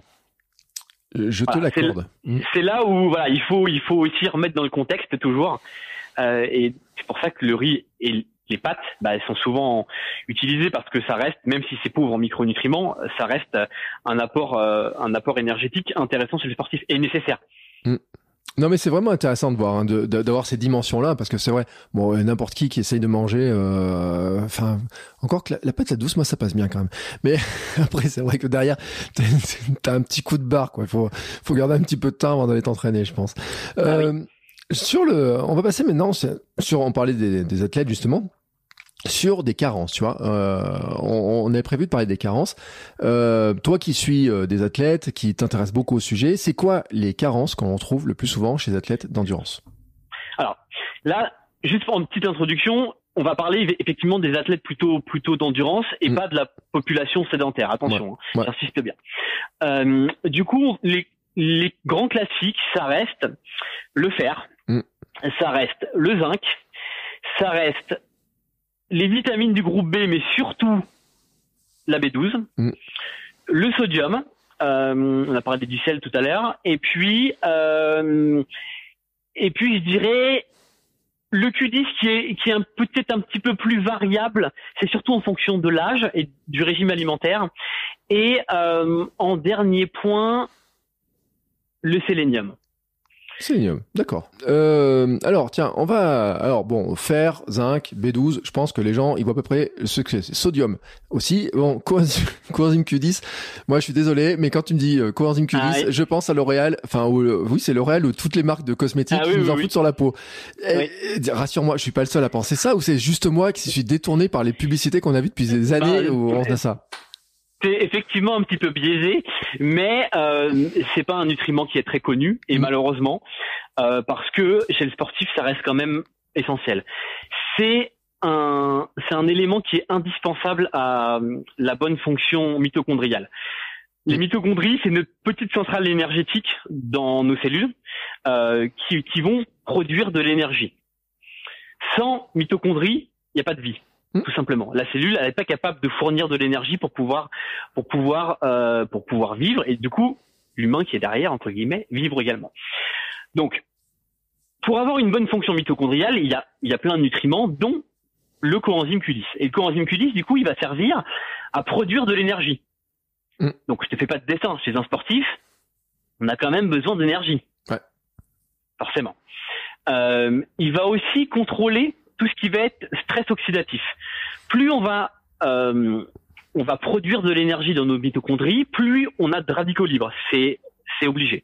Euh, je te l'accorde. Mm. C'est là où voilà, il faut il faut aussi remettre dans le contexte toujours. Euh, et c'est pour ça que le riz et les pâtes, bah, elles sont souvent utilisées parce que ça reste, même si c'est pauvre en micronutriments, ça reste un apport euh, un apport énergétique intéressant chez les sportifs et nécessaire. Mm. Non mais c'est vraiment intéressant de voir, hein, d'avoir ces dimensions-là, parce que c'est vrai, bon, euh, n'importe qui qui essaye de manger, euh, enfin, encore que la, pâte à douce, moi ça passe bien quand même. Mais après c'est vrai que derrière, t'as un petit coup de barre, quoi. Il faut, faut garder un petit peu de temps avant d'aller t'entraîner, je pense. Ah euh, sur le, on va passer maintenant sur, on parlait des, des athlètes justement sur des carences, tu vois. Euh, on, on avait prévu de parler des carences. Euh, toi qui suis euh, des athlètes, qui t'intéresse beaucoup au sujet, c'est quoi les carences qu'on trouve le plus souvent chez les athlètes d'endurance? Alors là, juste pour une petite introduction, on va parler effectivement des athlètes plutôt plutôt d'endurance et mm. pas de la population sédentaire. Attention, hein, j'insiste bien. Euh, du coup, les, les grands classiques, ça reste le fer, mm. ça reste le zinc, ça reste les vitamines du groupe B, mais surtout la B12, mm. le sodium, euh, on a parlé du sel tout à l'heure, et puis euh, et puis je dirais le Q10 qui est qui est peut-être un petit peu plus variable, c'est surtout en fonction de l'âge et du régime alimentaire. Et euh, en dernier point, le sélénium. Sélénium, d'accord. Euh, alors, tiens, on va... Alors, bon, fer, zinc, B12, je pense que les gens, ils voient à peu près ce que c'est. Sodium aussi. Bon, coenzyme, Q10, moi je suis désolé, mais quand tu me dis euh, coenzyme Q10, ah je pense à L'Oréal, enfin, oui, c'est L'Oréal ou toutes les marques de cosmétiques ah qui nous en foutent sur la peau. Rassure-moi, je suis pas le seul à penser ça, ou c'est juste moi qui suis détourné par les publicités qu'on a vues depuis des années bah, où on a ça? C'est effectivement un petit peu biaisé, mais euh, c'est pas un nutriment qui est très connu et mm. malheureusement euh, parce que chez le sportif ça reste quand même essentiel. C'est un c'est un élément qui est indispensable à euh, la bonne fonction mitochondriale. Les mm. mitochondries, c'est une petite centrale énergétique dans nos cellules euh, qui, qui vont produire de l'énergie. Sans mitochondries, il n'y a pas de vie. Hmm. tout simplement. La cellule, elle n'est pas capable de fournir de l'énergie pour pouvoir pour pouvoir euh, pour pouvoir vivre et du coup l'humain qui est derrière entre guillemets vivre également. Donc pour avoir une bonne fonction mitochondriale, il y a il y a plein de nutriments dont le coenzyme Q10. Et le coenzyme Q10 du coup, il va servir à produire de l'énergie. Hmm. Donc je te fais pas de dessin chez un sportif, on a quand même besoin d'énergie. Ouais. Forcément. Euh, il va aussi contrôler tout ce qui va être stress oxydatif. Plus on va euh, on va produire de l'énergie dans nos mitochondries, plus on a de radicaux libres. C'est c'est obligé.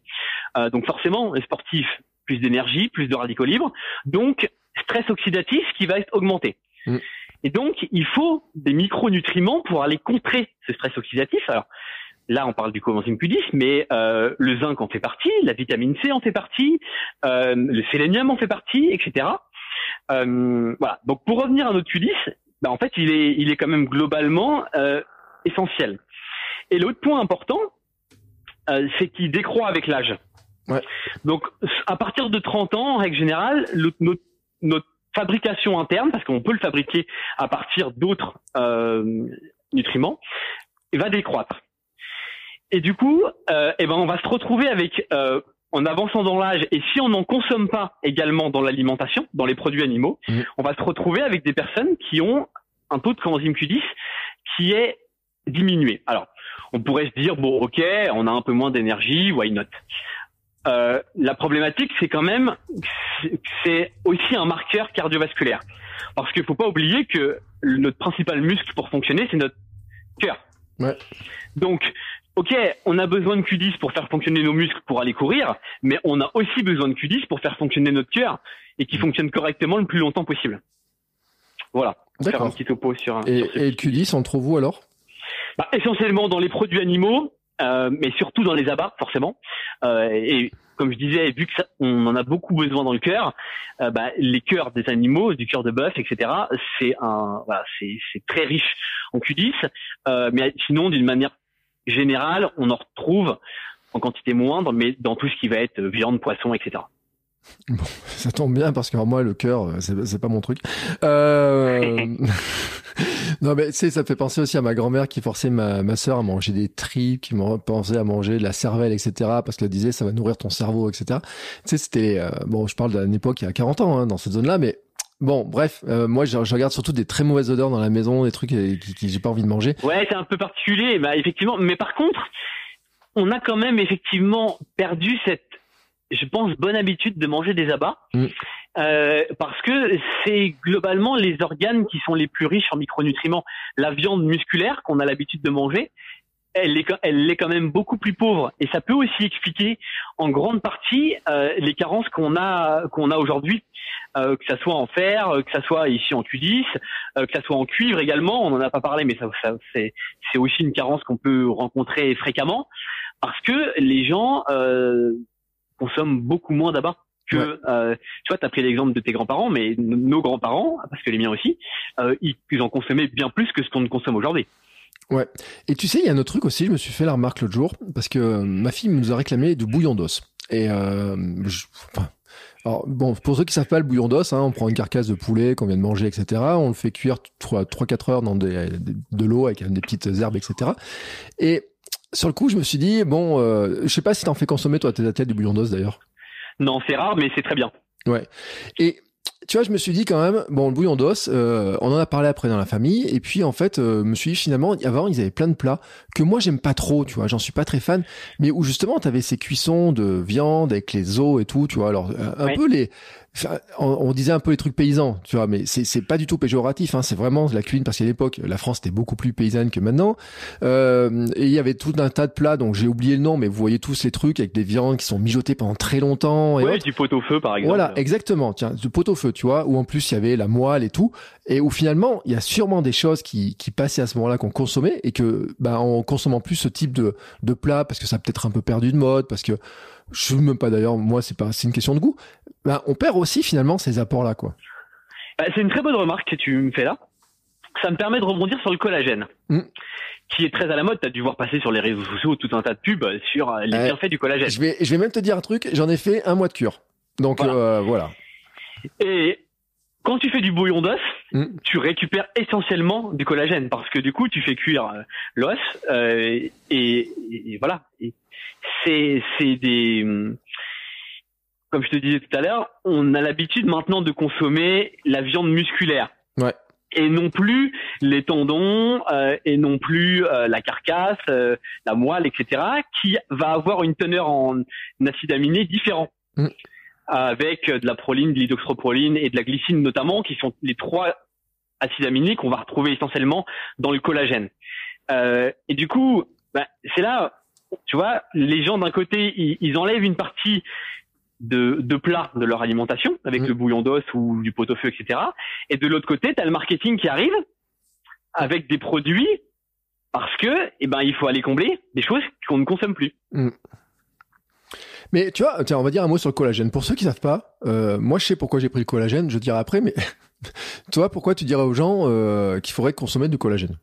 Euh, donc forcément, les sportifs plus d'énergie, plus de radicaux libres, donc stress oxydatif qui va être augmenté. Mm. Et donc, il faut des micronutriments pour aller contrer ce stress oxydatif. Alors, là, on parle du coenzyme Q10, mais euh, le zinc en fait partie, la vitamine C en fait partie, euh, le sélénium en fait partie, etc. Euh, voilà. Donc, pour revenir à notre Q10, bah, en fait, il est, il est quand même globalement euh, essentiel. Et l'autre point important, euh, c'est qu'il décroît avec l'âge. Ouais. Donc, à partir de 30 ans, en règle générale, notre, notre fabrication interne, parce qu'on peut le fabriquer à partir d'autres euh, nutriments, va décroître. Et du coup, euh, eh ben on va se retrouver avec, euh, en avançant dans l'âge, et si on n'en consomme pas également dans l'alimentation, dans les produits animaux, mmh. on va se retrouver avec des personnes qui ont un taux de coenzyme Q10 qui est diminué. Alors, on pourrait se dire bon, ok, on a un peu moins d'énergie, why not? Euh, la problématique, c'est quand même, c'est aussi un marqueur cardiovasculaire. Parce qu'il faut pas oublier que notre principal muscle pour fonctionner, c'est notre cœur. Ouais. Donc, ok, on a besoin de Q10 pour faire fonctionner nos muscles pour aller courir, mais on a aussi besoin de Q10 pour faire fonctionner notre cœur et qui fonctionne correctement le plus longtemps possible. Voilà. Faire un petit topo sur. Et, et le Q10, on le trouve où alors? Bah, Essentiellement dans les produits animaux, euh, mais surtout dans les abats forcément. Euh, et comme je disais, vu que ça, on en a beaucoup besoin dans le cœur, euh, bah, les cœurs des animaux, du cœur de bœuf, etc. C'est un, voilà, c'est, c'est très riche en Q10. Euh, mais sinon, d'une manière générale, on en retrouve en quantité moindre, mais dans tout ce qui va être viande, poisson, etc. Bon, ça tombe bien parce que moi le cœur c'est, c'est pas mon truc. Euh... non, mais tu sais, ça fait penser aussi à ma grand-mère qui forçait ma, ma sœur à manger des tripes, qui me pensait à manger de la cervelle, etc. Parce qu'elle disait ça va nourrir ton cerveau, etc. Tu sais, c'était euh, bon, je parle d'une époque il y a 40 ans hein, dans cette zone-là, mais Bon, bref, euh, moi je, regarde surtout des très mauvaises odeurs dans la maison, des trucs qui, qui, j'ai pas envie de manger. Ouais, c'est un peu particulier, bah effectivement. Mais par contre, on a quand même effectivement perdu cette, je pense, bonne habitude de manger des abats. Mm. Euh, parce que c'est globalement les organes qui sont les plus riches en micronutriments. La viande musculaire qu'on a l'habitude de manger, elle est, elle est quand même beaucoup plus pauvre. Et ça peut aussi expliquer en grande partie euh, les carences qu'on a qu'on a aujourd'hui, euh, que ça soit en fer, que ça soit ici en Q10, que ça soit en cuivre également. On n'en a pas parlé, mais ça, ça c'est c'est aussi une carence qu'on peut rencontrer fréquemment parce que les gens consomment beaucoup moins d'abats que euh, tu vois, tu as pris l'exemple de tes grands-parents, mais nos grands-parents, parce que les miens aussi, euh, ils, ils, en consommaient bien plus que ce qu'on consomme aujourd'hui. Ouais. Et tu sais, il y a un autre truc aussi, je me suis fait la remarque l'autre jour, parce que euh, ma fille nous a réclamé du bouillon d'os. Et euh, je, enfin, alors, bon, pour ceux qui savent pas le bouillon d'os, hein, on prend une carcasse de poulet qu'on vient de manger, etc. On le fait cuire 3-4 heures dans des, de l'eau avec des petites herbes, etc. Et sur le coup, je me suis dit, bon, euh, je sais pas si t'en fais consommer toi tes athlètes du bouillon d'os d'ailleurs. Non, c'est rare, mais c'est très bien. Ouais. Et tu vois, je me suis dit quand même, bon, le bouillon d'os, euh, on en a parlé après dans la famille, et puis en fait, euh, me suis dit finalement, avant, ils avaient plein de plats que moi j'aime pas trop, tu vois, j'en suis pas très fan, mais où justement, tu avais ces cuissons de viande avec les os et tout, tu vois, alors un peu les on, disait un peu les trucs paysans, tu vois, mais c'est pas du tout péjoratif. Hein, c'est vraiment la cuisine parce qu'à l'époque, la France était beaucoup plus paysanne que maintenant. Euh, et il y avait tout un tas de plats, donc j'ai oublié le nom, mais vous voyez tous ces trucs avec des viandes qui sont mijotées pendant très longtemps. Et du pot-au-feu par exemple. Voilà, exactement. Tiens, du pot-au-feu, tu vois, où en plus il y avait la moelle et tout, et où finalement il y a sûrement des choses qui, qui passaient à ce moment-là qu'on consommait et que, bah, en consommant plus ce type de de plat parce que ça a peut-être un peu perdu de mode, parce que je sais même pas d'ailleurs, moi c'est pas, c'est une question de goût. Ben, on perd aussi finalement ces apports-là, quoi. Bah, c'est une très bonne remarque que tu me fais là. Ça me permet de rebondir sur le collagène, mm. qui est très à la mode. Tu as dû voir passer sur les réseaux sociaux tout un tas de pubs sur euh, les bienfaits du collagène. Je vais, je vais même te dire un truc. J'en ai fait un mois de cure. Donc voilà. Euh, Et quand tu fais du bouillon d'os, mm. tu récupères essentiellement du collagène parce que du coup, tu fais cuire euh, l'os et, et, voilà. c'est c'est des comme je te disais tout à l'heure, on a l'habitude maintenant de consommer la viande musculaire. Ouais. Et non plus les tendons, euh, et non plus euh, la carcasse, euh, la moelle, etc., qui va avoir une teneur en acide aminé différent. Mm. Avec de la proline, de l'hydroxyproline et de la glycine notamment, qui sont les trois acides aminés qu'on va retrouver essentiellement dans le collagène. Euh, et du coup, bah, c'est là, tu vois, les gens d'un côté, ils, enlèvent une partie de, de plat de leur alimentation avec mmh. le bouillon d'os ou du pot-au-feu, etc. Et de l'autre côté, tu as le marketing qui arrive avec des produits parce que, eh ben, il faut aller combler des choses qu'on ne consomme plus. Mmh. Mais tu vois, tiens, on va dire un mot sur le collagène. Pour ceux qui savent pas, euh, moi je sais pourquoi j'ai pris le collagène, je dirai après, mais toi, pourquoi tu dirais aux gens euh, qu'il faudrait consommer du collagène?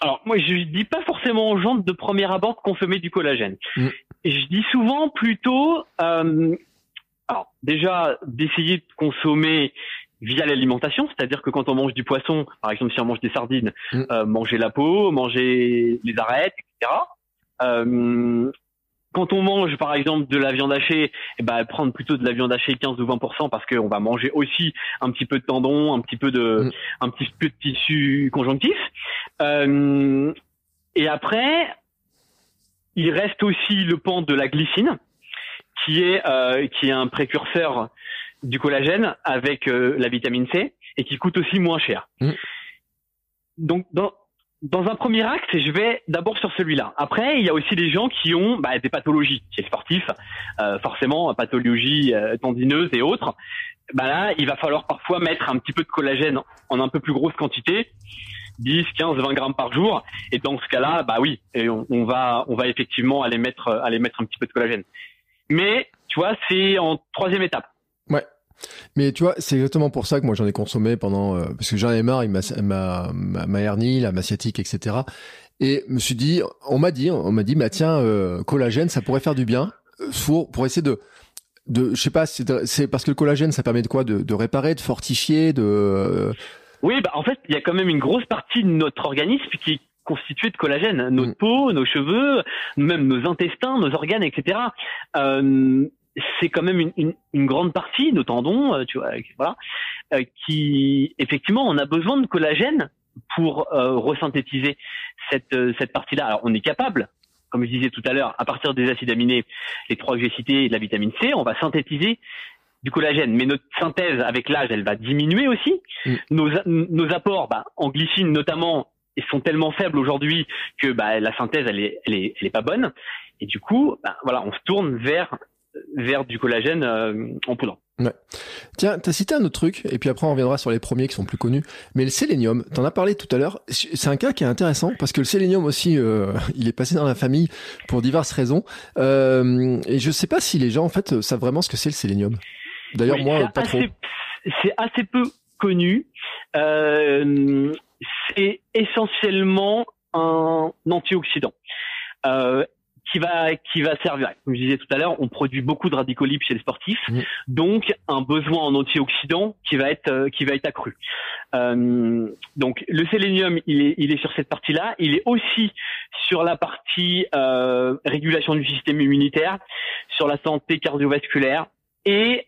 Alors moi je dis pas forcément aux gens de premier abord de consommer du collagène. Mm. Je dis souvent plutôt euh, alors déjà d'essayer de consommer via l'alimentation, c'est-à-dire que quand on mange du poisson, par exemple si on mange des sardines, mm. euh, manger la peau, manger les arêtes, etc. Euh, quand on mange par exemple de la viande hachée, eh ben prendre plutôt de la viande hachée 15 ou 20% parce qu'on va manger aussi un petit peu de tendon, un petit peu de mm. un petit peu de tissu conjonctif. Euh, et après, il reste aussi le pan de la glycine qui est euh, qui est un précurseur du collagène avec euh, la vitamine C et qui coûte aussi moins cher. Mm. Donc dans dans un premier acte, je vais d'abord sur celui-là. Après, il y a aussi des gens qui ont bah, des pathologies chez les sportifs, euh, forcément pathologies euh, tendineuses et autres. Bah là, il va falloir parfois mettre un petit peu de collagène en un peu plus grosse quantité, 10, 15, 20 grammes par jour. Et dans ce cas-là, bah oui, et on, on, va on va effectivement aller mettre aller mettre un petit peu de collagène. Mais tu vois, c'est en troisième étape. Ouais. Mais tu vois, c'est exactement pour ça que moi j'en ai consommé pendant euh, parce que j'en ai marre, il ma, ma, hernie, la sciatique, etc. Et je me suis dit, on m'a dit, on m'a dit, bah tiens, euh, collagène, ça pourrait faire du bien euh, pour pour essayer de de, je sais pas, c'est parce que le collagène, ça permet de quoi, de, de réparer, de fortifier, de. Oui, bah en fait, il y a quand même une grosse partie de notre organisme qui est constituée de collagène, notre mm. peau, nos cheveux, même nos intestins, nos organes, etc. Euh, c'est quand même une, une, une, grande partie, nos tendons, euh, tu vois, voilà, euh, qui effectivement on a besoin de collagène pour euh, resynthétiser cette cette partie-là. Alors on est capable, comme je disais tout à l'heure, à partir des acides aminés, les trois que j'ai cités et de la vitamine C, on va synthétiser du collagène. Mais notre synthèse avec l'âge, elle va diminuer aussi. Mm. Nos, nos apports, bah, en glycine notamment, ils sont tellement faibles aujourd'hui que bah, la synthèse, elle est, elle est, elle est pas bonne. Et du coup, bah, voilà, on se tourne vers vers du collagène euh, en poudre. Ouais. Tiens, t'as cité un autre truc, et puis après on reviendra sur les premiers qui sont plus connus. Mais le sélénium, t'en as parlé tout à l'heure. C'est un cas qui est intéressant parce que le sélénium aussi, euh, il est passé dans la famille pour diverses raisons. Euh, et je sais pas si les gens en fait savent vraiment ce que c'est le sélénium. D'ailleurs, moi, pas trop. C'est assez peu connu. C'est essentiellement un antioxydant. Qui va qui va servir. Comme je disais tout à l'heure, on produit beaucoup de radicaux libres chez les sportifs, mmh. donc un besoin en antioxydants qui va être euh, qui va être accru. Euh, donc le sélénium, il est il est sur cette partie-là. Il est aussi sur la partie euh, régulation du système immunitaire, sur la santé cardiovasculaire et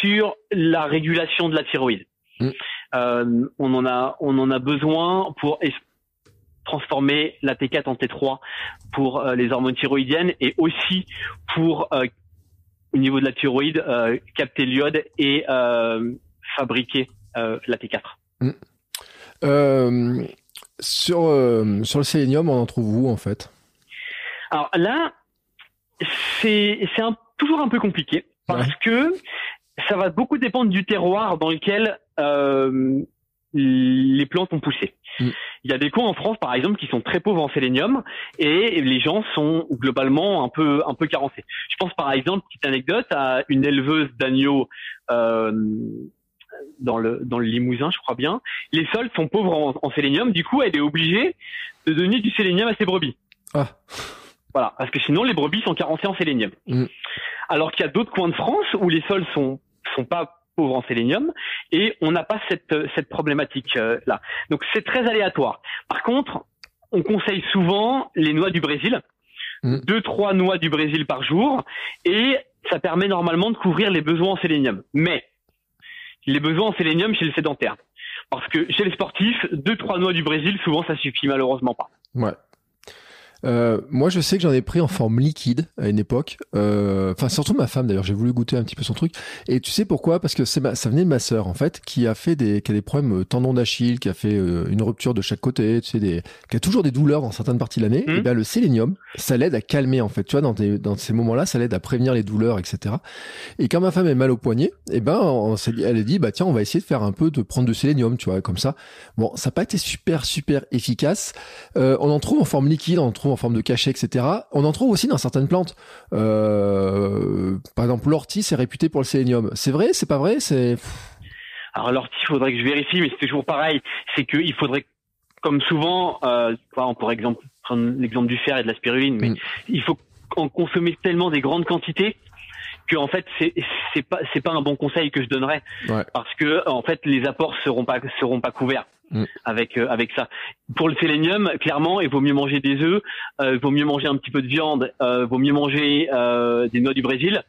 sur la régulation de la thyroïde. Mmh. Euh, on en a on en a besoin pour transformer la T4 en T3 pour euh, les hormones thyroïdiennes et aussi pour euh, au niveau de la thyroïde euh, capter l'iode et fabriquer la T4. Mmh. sur sur le sélénium, on en trouve où en fait? Alors là, c'est c'est toujours un peu compliqué parce que ça va beaucoup dépendre du terroir dans lequel les plantes ont poussé. Mm. Il y a des coins en France, par exemple, qui sont très pauvres en sélénium et les gens sont globalement un peu un peu carencés. Je pense par exemple, petite anecdote, à une éleveuse d'agneaux euh, dans le dans le Limousin, je crois bien. Les sols sont pauvres en, en, sélénium, du coup, elle est obligée de donner du sélénium à ses brebis. Ah. Voilà, parce que sinon les brebis sont carencées en sélénium. Mm. Alors qu'il y a d'autres coins de France où les sols sont sont pas pauvre en sélénium et on n'a pas cette, cette problématique euh, là. Donc c'est très aléatoire. Par contre, on conseille souvent les noix du Brésil, mmh. deux trois noix du Brésil par jour et ça permet normalement de couvrir les besoins en sélénium. Mais les besoins en sélénium chez le sédentaire. Parce que chez les sportifs, deux trois noix du Brésil, souvent ça suffit malheureusement pas. Ouais. Euh, moi, je sais que j'en ai pris en forme liquide à une époque. Euh, enfin, surtout ma femme d'ailleurs. J'ai voulu goûter un petit peu son truc. Et tu sais pourquoi? Parce que c'est ça venait de ma sœur en fait, qui a fait des, qui a des problèmes euh, tendons d'Achille, qui a fait une rupture de chaque côté, tu sais, des, qui a toujours des douleurs dans certaines parties de l'année. Mhm. Et ben le sélénium, ça l'aide à calmer en fait. Tu vois, dans, des, dans ces moments-là, ça l'aide à prévenir les douleurs, etc. Et quand ma femme est mal au poignet, et ben on, s'est dit- elle a dit bah tiens, on va essayer de faire un peu de prendre de sélénium, tu vois, comme ça. Bon, ça n'a pas été super super efficace. Euh, on en trouve en forme liquide, on en trouve en forme de cachet, etc. On en trouve aussi dans certaines plantes. Euh, par exemple, l'ortie, c'est réputé pour le sélénium. C'est vrai, c'est pas vrai, c'est. Alors l'ortie, il faudrait que je vérifie, mais c'est toujours pareil. C'est qu'il faudrait, comme souvent, euh, on pourrait exemple, prendre l'exemple du fer et de la spiruline, mais Mm. il faut en consommer tellement des grandes quantités que en fait c'est c'est pas c'est pas un bon conseil que je donnerais Ouais. parce que en fait les apports seront pas seront pas couverts Mm. avec euh, avec ça. Pour le sélénium, clairement, il vaut mieux manger des œufs, euh, il vaut mieux manger un petit peu de viande, euh, il vaut mieux manger euh, des noix du Brésil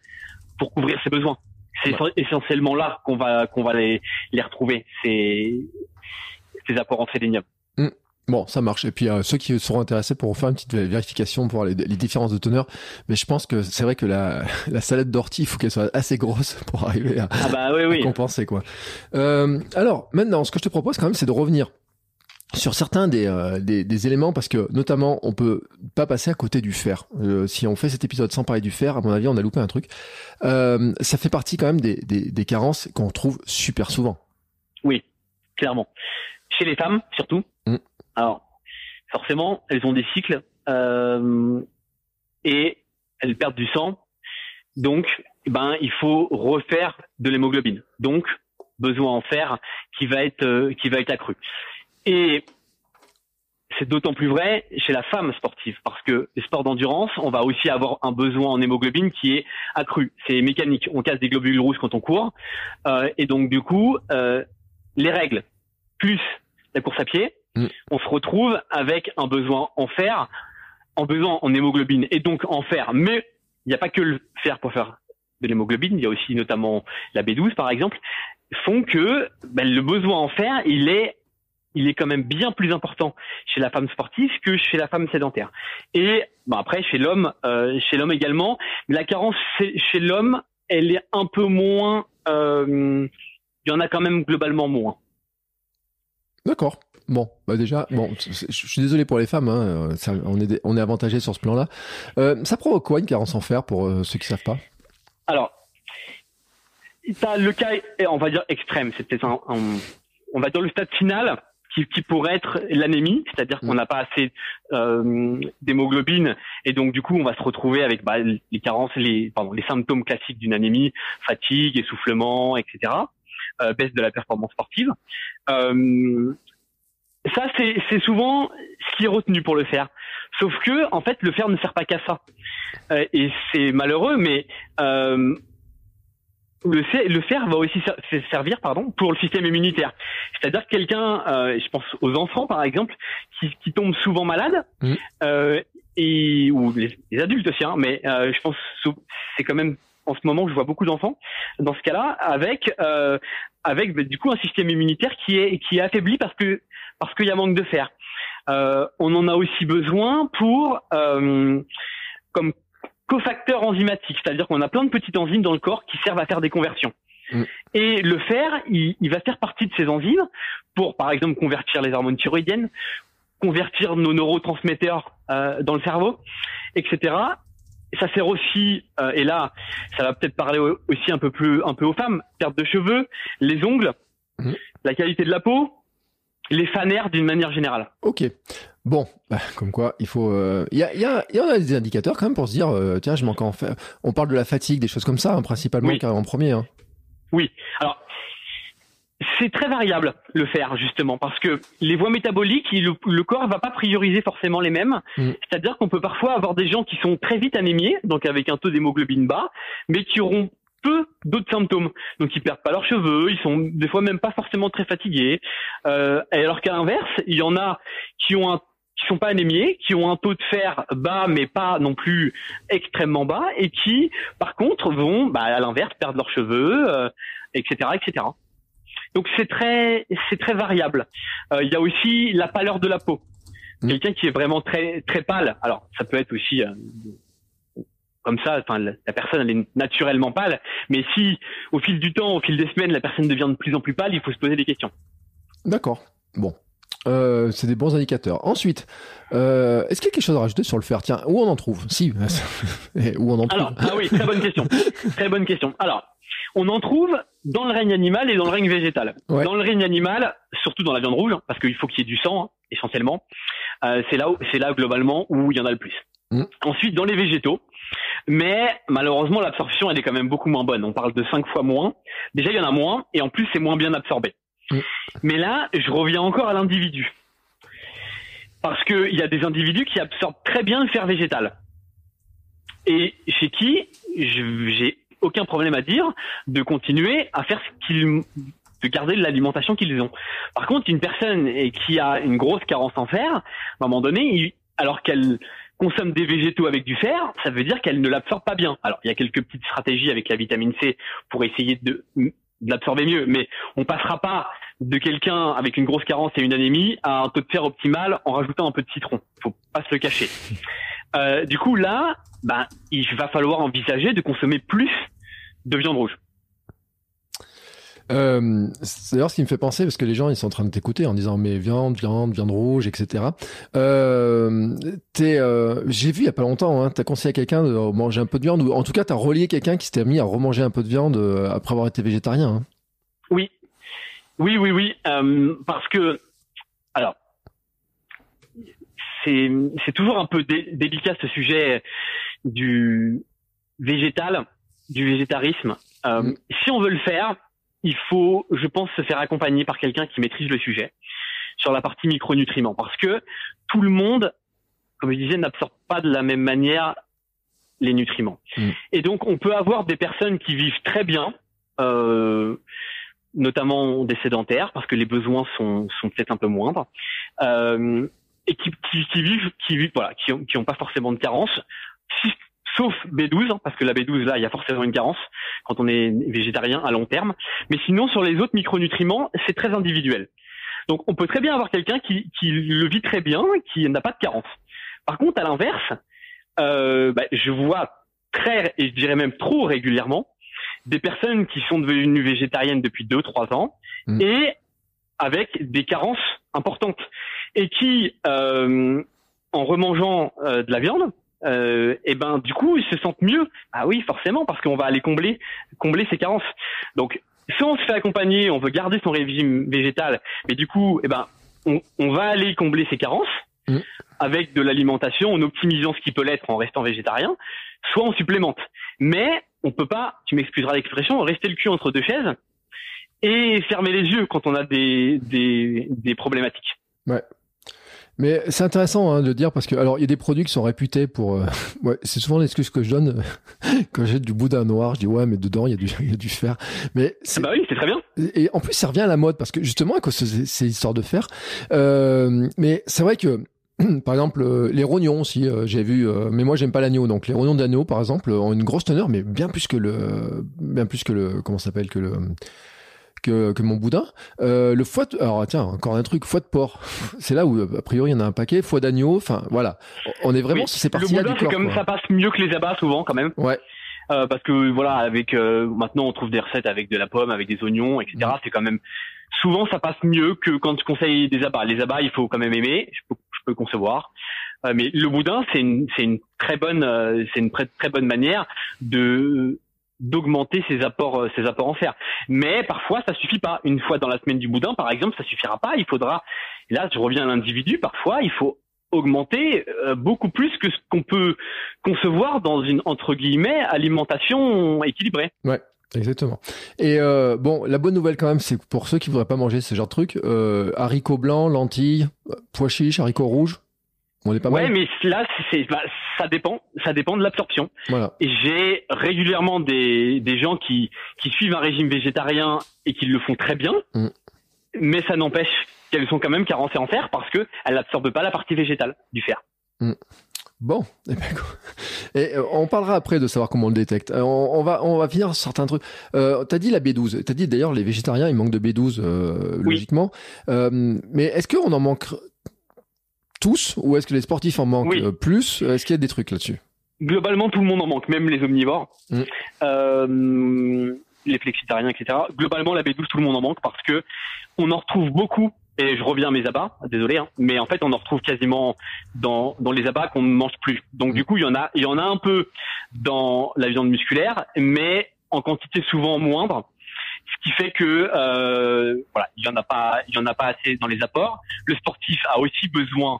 pour couvrir ses besoins. C'est essentiellement là qu'on va qu'on va les les retrouver. C'est ces apports en sélénium. Bon, ça marche. Et puis euh, ceux qui seront intéressés pourront faire une petite vérification pour voir les, les différences de teneur. Mais je pense que c'est vrai que la, la salade d'ortie, il faut qu'elle soit assez grosse pour arriver à, Ah bah oui oui. à compenser quoi. Euh, alors maintenant, ce que je te propose quand même, c'est de revenir sur certains des, euh, des, des éléments parce que notamment on peut pas passer à côté du fer. Euh, si on fait cet épisode sans parler du fer, à mon avis, on a loupé un truc. Euh, ça fait partie quand même des, des, des carences qu'on trouve super souvent. Oui, clairement. Chez les femmes, surtout. Mm. Alors, forcément, elles ont des cycles euh, et elles perdent du sang. Donc, eh ben, il faut refaire de l'hémoglobine. Donc, besoin en fer qui va être euh, qui va être accru. Et c'est d'autant plus vrai chez la femme sportive parce que les sports d'endurance, on va aussi avoir un besoin en hémoglobine qui est accru. C'est mécanique. On casse des globules rouges quand on court, Euh, et donc du coup, euh, les règles plus la course à pied, Mm. on se retrouve avec un besoin en fer, en besoin en hémoglobine et donc en fer. Mais il n'y a pas que le fer pour faire de l'hémoglobine, il y a aussi notamment la B12 par exemple, font que ben, le besoin en fer, il est il est quand même bien plus important chez la femme sportive que chez la femme sédentaire. Et ben, après chez l'homme, euh, chez l'homme également, la carence chez chez l'homme, elle est un peu moins. euh, il y en a quand même globalement moins. D'accord. Bon, bah déjà, bon, je suis désolé pour les femmes, hein, ça- on est on est avantagé sur ce plan-là. Euh, ça provoque quoi une carence en fer pour euh, ceux qui savent pas? Alors, t'as le cas, eh, on va dire extrême, c'est peut-être un, un- on va dire le stade final qui, qui pourrait être l'anémie, c'est-à-dire qu'on Mm. n'a pas assez euh, d'hémoglobine et donc du coup on va se retrouver avec bah, les carences, les pardon, les symptômes classiques d'une anémie, fatigue, essoufflement, etc. euh, baisse de la performance sportive. Euh, ça c'est souvent ce qui est retenu pour le faire. Sauf que en fait le fer ne sert pas qu'à ça. Euh, et c'est malheureux, mais euh, le, fer- le fer va aussi ser- servir pardon, pour le système immunitaire. C'est-à-dire que quelqu'un, euh, je pense aux enfants par exemple, qui, qui tombent souvent malades, Mhm. euh, et, ou les, les adultes aussi, hein, mais euh, je pense c'est quand même en ce moment je vois beaucoup d'enfants dans ce cas-là avec euh, avec bah, du coup un système immunitaire qui est qui est affaibli parce que parce qu'il y a manque de fer. Euh, on en a aussi besoin pour euh, comme cofacteur enzymatique, c'est-à-dire qu'on a plein de petites enzymes dans le corps qui servent à faire des conversions. Mm. Et le fer, il, il va faire partie de ces enzymes pour, par exemple, convertir les hormones thyroïdiennes, convertir nos neurotransmetteurs euh, dans le cerveau, etc. Ça sert aussi, euh, et là, ça va peut-être parler au- aussi un peu plus, un peu aux femmes, perte de cheveux, les ongles, Mhm. la qualité de la peau, les fanères d'une manière générale. Ok. Bon, bah, comme quoi, il faut. euh, Il y, a, il y, a, il y en a des indicateurs quand même pour se dire, euh, tiens, je manque en fer. On parle de la fatigue, des choses comme ça, hein, principalement, Oui. car en premier. Hein. Oui. Alors, c'est très variable le fer justement parce que les voies métaboliques, le, le corps va pas prioriser forcément les mêmes. Mm. C'est-à-dire qu'on peut parfois avoir des gens qui sont très vite anémiés, donc avec un taux d'hémoglobine bas, mais qui auront peu d'autres symptômes. Donc ils perdent pas leurs cheveux, ils sont des fois même pas forcément très fatigués. Euh, alors qu'à l'inverse, il y en a qui ont un qui sont pas anémiés, qui ont un taux de fer bas mais pas non plus extrêmement bas et qui par contre vont bah, à l'inverse perdre leurs cheveux, euh, etc., etc. Donc c'est très c'est très variable. Euh, Il y a aussi la pâleur de la peau. Mm. Quelqu'un qui est vraiment très très pâle. Alors, ça peut être aussi euh, comme ça. Enfin, la, personne elle est naturellement pâle, mais si au fil du temps, au fil des semaines, la personne devient de plus en plus pâle, il faut se poser des questions. D'accord. Bon. Euh, c'est des bons indicateurs. Ensuite, euh, est-ce qu'il y a quelque chose à rajouter sur le fer? Tiens, où on en trouve? Si, où on en trouve Alors, ah oui, très bonne question. très bonne question. Alors, on en trouve dans le règne animal et dans le règne végétal. Dans le règne animal, surtout dans la viande rouge, parce qu'il faut qu'il y ait du sang hein, essentiellement. Euh, c'est là, c'est là globalement où il y en a le plus. Mm. Ensuite, dans les végétaux, mais malheureusement l'absorption elle est quand même beaucoup moins bonne. On parle de cinq fois moins. Déjà il y en a moins et en plus c'est moins bien absorbé. Mm. Mais là, je reviens encore à l'individu. Parce qu'il y a des individus qui absorbent très bien le fer végétal. Et chez qui j'ai aucun problème à dire de continuer à faire ce qu'ils de garder l'alimentation qu'ils ont. Par contre, une personne qui a une grosse carence en fer, à un moment donné, alors qu'elle consomme des végétaux avec du fer, ça veut dire qu'elle ne l'absorbe pas bien. Alors, il y a quelques petites stratégies avec la vitamine C pour essayer de, de l'absorber mieux, mais on passera pas de quelqu'un avec une grosse carence et une anémie à un taux de fer optimal en rajoutant un peu de citron. Faut pas se le cacher. Euh, du coup, là, ben, il va falloir envisager de consommer plus de viande rouge. Euh, c'est d'ailleurs ce qui me fait penser parce que les gens ils sont en train de t'écouter en disant mais viande, viande, viande rouge, etc. Euh, euh, j'ai vu il y a pas longtemps, hein, t'as conseillé à quelqu'un de manger un peu de viande ou en tout cas t'as relié quelqu'un qui s'était mis à remanger un peu de viande euh, après avoir été végétarien. Hein. Oui, oui, oui, oui, euh, parce que alors c'est c'est toujours un peu délicat ce sujet du végétal du végétarisme. Euh, mm. Si on veut le faire, il faut, je pense, se faire accompagner par quelqu'un qui maîtrise le sujet sur la partie micronutriments, parce que tout le monde, comme je disais, n'absorbe pas de la même manière les nutriments. Mm. Et donc, on peut avoir des personnes qui vivent très bien, euh, notamment des sédentaires, parce que les besoins sont, sont peut-être un peu moindres, euh, et qui, qui, qui, vivent, qui vivent, voilà, qui ont, qui ont pas forcément de carence, sauf B12, hein, parce que la B12 là, il y a forcément une carence quand on est végétarien à long terme. Mais sinon, sur les autres micronutriments, c'est très individuel. Donc, on peut très bien avoir quelqu'un qui, qui le vit très bien, qui n'a pas de carence. Par contre, à l'inverse, euh, bah, je vois très, et je dirais même trop régulièrement, des personnes qui sont devenues végétariennes depuis deux, trois ans mmh. et avec des carences importantes et qui, euh, en remangeant euh, de la viande, euh, et ben du coup ils se sentent mieux. Ah oui, forcément, parce qu'on va aller combler combler ces carences. Donc si on se fait accompagner, on veut garder son régime végétal, mais du coup, eh ben on, on va aller combler ces carences mm. avec de l'alimentation, en optimisant ce qui peut l'être en restant végétarien, soit on supplémente. Mais on peut pas, tu m'excuseras l'expression, rester le cul entre deux chaises et fermer les yeux quand on a des, des, des problématiques. Ouais, mais c'est intéressant hein, de dire parce que alors il y a des produits qui sont réputés pour euh, ouais, c'est souvent l'excuse que je donne quand j'ai du boudin noir, je dis ouais mais dedans il y a du il y a du fer. Mais ah bah oui, c'est très bien. Et en plus ça revient à la mode parce que justement à cause de ces histoires de fer. Euh, mais c'est vrai que par exemple, euh, les rognons aussi, euh, j'ai vu, mais moi j'aime pas l'agneau, donc les rognons d'agneau par exemple ont une grosse teneur, mais bien plus que le, bien plus que le, comment s'appelle que le, que, que mon boudin. Euh, le foie, de, alors tiens, encore un truc, foie de porc. C'est là où a priori il y en a un paquet, foie d'agneau. Enfin voilà, on est vraiment c'est parti Le boudin, c'est comme ça passe mieux que les abats souvent quand même. Ouais. Euh, parce que voilà, avec euh, maintenant on trouve des recettes avec de la pomme, avec des oignons, etc. Mm. C'est quand même souvent ça passe mieux que quand tu conseilles des abats. Les abats, il faut quand même aimer. Je peux, je peux concevoir. Euh, mais le boudin, c'est une, c'est une très bonne, euh, c'est une très, très bonne manière de d'augmenter ses apports ses apports en fer. Mais parfois ça suffit pas. Une fois dans la semaine du boudin par exemple, ça suffira pas, il faudra là je reviens à l'individu, parfois il faut augmenter euh, beaucoup plus que ce qu'on peut concevoir dans une entre guillemets alimentation équilibrée. Ouais. Exactement. Et euh, bon, la bonne nouvelle quand même, c'est pour ceux qui voudraient pas manger ce genre de trucs, euh, haricots blancs, lentilles, pois chiches, haricots rouges, on est pas ouais, mais là, c'est, bah, ça dépend, ça dépend de l'absorption. Voilà. Et j'ai régulièrement des, des gens qui, qui suivent un régime végétarien et qui le font très bien, mm. mais ça n'empêche qu'elles sont quand même carencées en fer parce que elles n'absorbent pas la partie végétale du fer. Mm. Bon, et, eh ben, et euh, on parlera après de savoir comment on le détecte. Euh, on, va on va finir certains trucs. Euh, t'as dit la B12. T'as dit d'ailleurs les végétariens ils manquent de B12 euh, logiquement. Mais est-ce qu'on en manque tous ou est-ce que les sportifs en manquent plus Est-ce qu'il y a des trucs là-dessus? Globalement, tout le monde en manque, même les omnivores. Mm. Euh, les flexitariens, etc. Globalement, la B12, tout le monde en manque parce que on en retrouve beaucoup. Et je reviens à mes abats, désolé, hein, mais en fait, on en retrouve quasiment dans, dans les abats qu'on ne mange plus. Donc, du coup, il y en a, il y en a un peu dans la viande musculaire, mais en quantité souvent moindre ce qui fait que euh, voilà, il y en a pas, il y en a pas assez dans les apports. Le sportif a aussi besoin,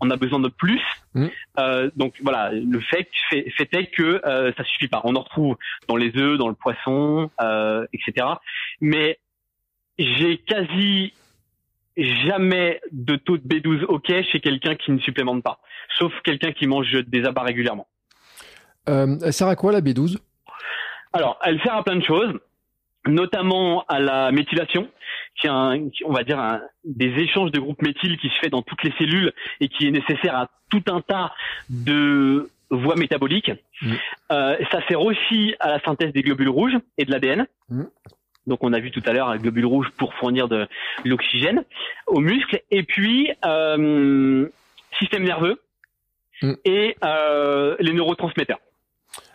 on a besoin de plus. Mmh. Euh, donc voilà, le fait, fait, fait est que euh, ça suffit pas. On en retrouve dans les œufs, dans le poisson, euh, etc. Mais j'ai quasi jamais de taux de B12 OK chez quelqu'un qui ne supplémente pas, sauf quelqu'un qui mange des abats régulièrement. Euh, elle sert à quoi la B12 Alors, elle sert à plein de choses notamment à la méthylation, qui est un, on va dire un, des échanges de groupes méthyl qui se fait dans toutes les cellules et qui est nécessaire à tout un tas de voies métaboliques. Mmh. Euh, ça sert aussi à la synthèse des globules rouges et de l'ADN. Mmh. Donc on a vu tout à l'heure un globule rouge pour fournir de l'oxygène aux muscles. Et puis euh, système nerveux mmh. et euh, les neurotransmetteurs.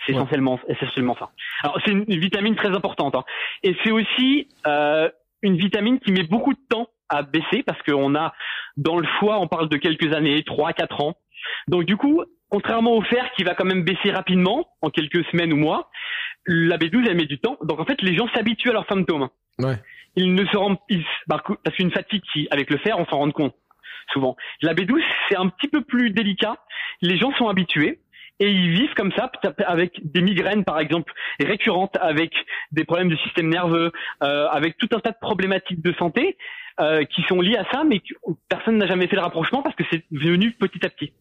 C'est essentiellement, essentiellement ça. Alors c'est une vitamine très importante, hein. et c'est aussi euh, une vitamine qui met beaucoup de temps à baisser parce qu'on a dans le foie, on parle de quelques années, 3 quatre ans. Donc du coup, contrairement au fer qui va quand même baisser rapidement en quelques semaines ou mois, la B12 elle met du temps. Donc en fait, les gens s'habituent à leurs symptômes. Ouais. Ils ne se rendent parce qu'une fatigue qui avec le fer, on s'en rend compte souvent. La B12, c'est un petit peu plus délicat. Les gens sont habitués et ils vivent comme ça avec des migraines par exemple récurrentes, avec des problèmes du système nerveux, euh, avec tout un tas de problématiques de santé euh, qui sont liées à ça, mais personne n'a jamais fait le rapprochement parce que c'est venu petit à petit.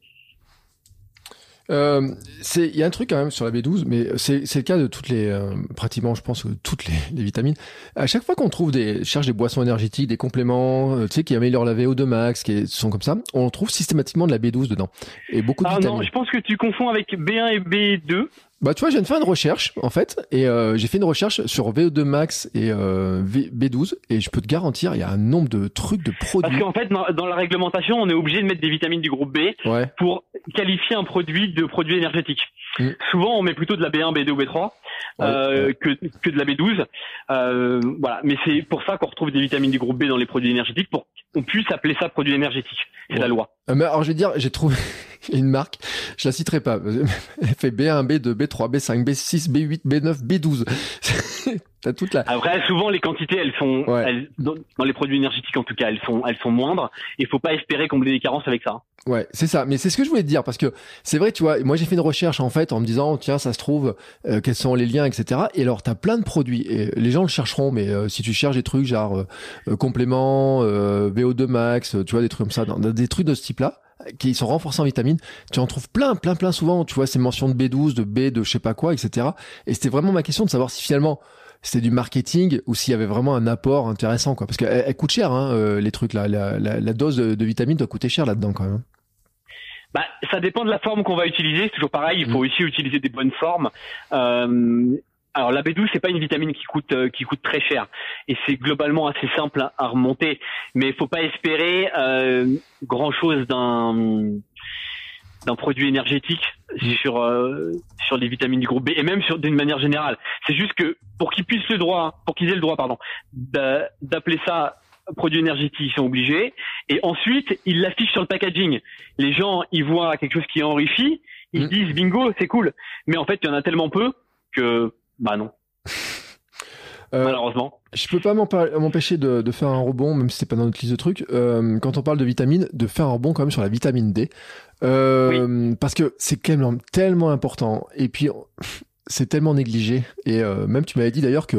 Euh, c'est il y a un truc quand même sur la B12, mais c'est c'est le cas de toutes les euh, pratiquement, je pense, toutes les, les, vitamines. À chaque fois qu'on trouve des cherche des boissons énergétiques, des compléments, euh, tu sais, qui améliorent la VO2 max, qui sont comme ça, on trouve systématiquement de la B12 dedans et beaucoup de ah non, je pense que tu confonds avec B1 et B2. Bah tu vois, j'ai fait une recherche en fait, et euh, j'ai fait une recherche sur VO2 max et euh, B12, et je peux te garantir, il y a un nombre de trucs, de produits. Parce qu'en fait, dans, la réglementation, on est obligé de mettre des vitamines du groupe B pour qualifier un produit de produit énergétique. Mm. Souvent, on met plutôt de la B1, B2 ou B3 euh, Que, que de la B12. Euh, voilà, mais c'est pour ça qu'on retrouve des vitamines du groupe B dans les produits énergétiques pour qu'on puisse appeler ça produit énergétique. C'est la loi. Euh, mais alors, je vais dire, j'ai trouvé une marque, je la citerai pas. Elle fait B1, B2, B3, B5, B6, B8, B9, B12. T'as toute la... Après, souvent les quantités, elles sont, elles, dans, les produits énergétiques en tout cas, elles sont, elles sont moindres. Il faut pas espérer combler les carences avec ça. Ouais, c'est ça. Mais c'est ce que je voulais te dire parce que c'est vrai, tu vois, moi j'ai fait une recherche en fait en me disant tiens, ça se trouve, euh, quels sont les liens, etc. Et alors t'as plein de produits et les gens le chercheront, mais euh, si tu cherches des trucs genre euh, compléments, VO2 max, tu vois des trucs comme ça, des trucs de ce type-là qui sont renforcés en vitamines, tu en trouves plein, plein, plein souvent. Tu vois ces mentions de B12, de B, de je sais pas quoi, etc. Et c'était vraiment ma question de savoir si finalement c'était du marketing ou s'il y avait vraiment un apport intéressant, quoi. Parce qu'elle elle coûte cher, hein, euh, les trucs là. La, la, la dose de, vitamines doit coûter cher là-dedans, quand même. Bah, ça dépend de la forme qu'on va utiliser. C'est toujours pareil. Il faut mm. aussi utiliser des bonnes formes. Euh, alors la B12 c'est pas une vitamine qui coûte euh, qui coûte très cher et c'est globalement assez simple à, remonter, mais il faut pas espérer euh, grand chose d'un d'un produit énergétique mm. sur euh, sur les vitamines du groupe B et même sur d'une manière générale. C'est juste que pour qu'ils puissent le droit, pour qu'ils aient le droit, pardon, d'appeler ça produit énergétique, ils sont obligés. Et ensuite, ils l'affichent sur le packaging. Les gens, ils voient quelque chose qui est enrichi, ils mm. disent bingo, c'est cool. Mais en fait, il y en a tellement peu que bah non. Euh, Malheureusement. Je peux pas m'empêcher de, faire un rebond, même si c'est pas dans notre liste de trucs. Euh, quand on parle de vitamines, de faire un rebond quand même sur la vitamine D, euh, parce que c'est tellement, tellement important. Et puis c'est tellement négligé. Et même tu m'avais dit d'ailleurs que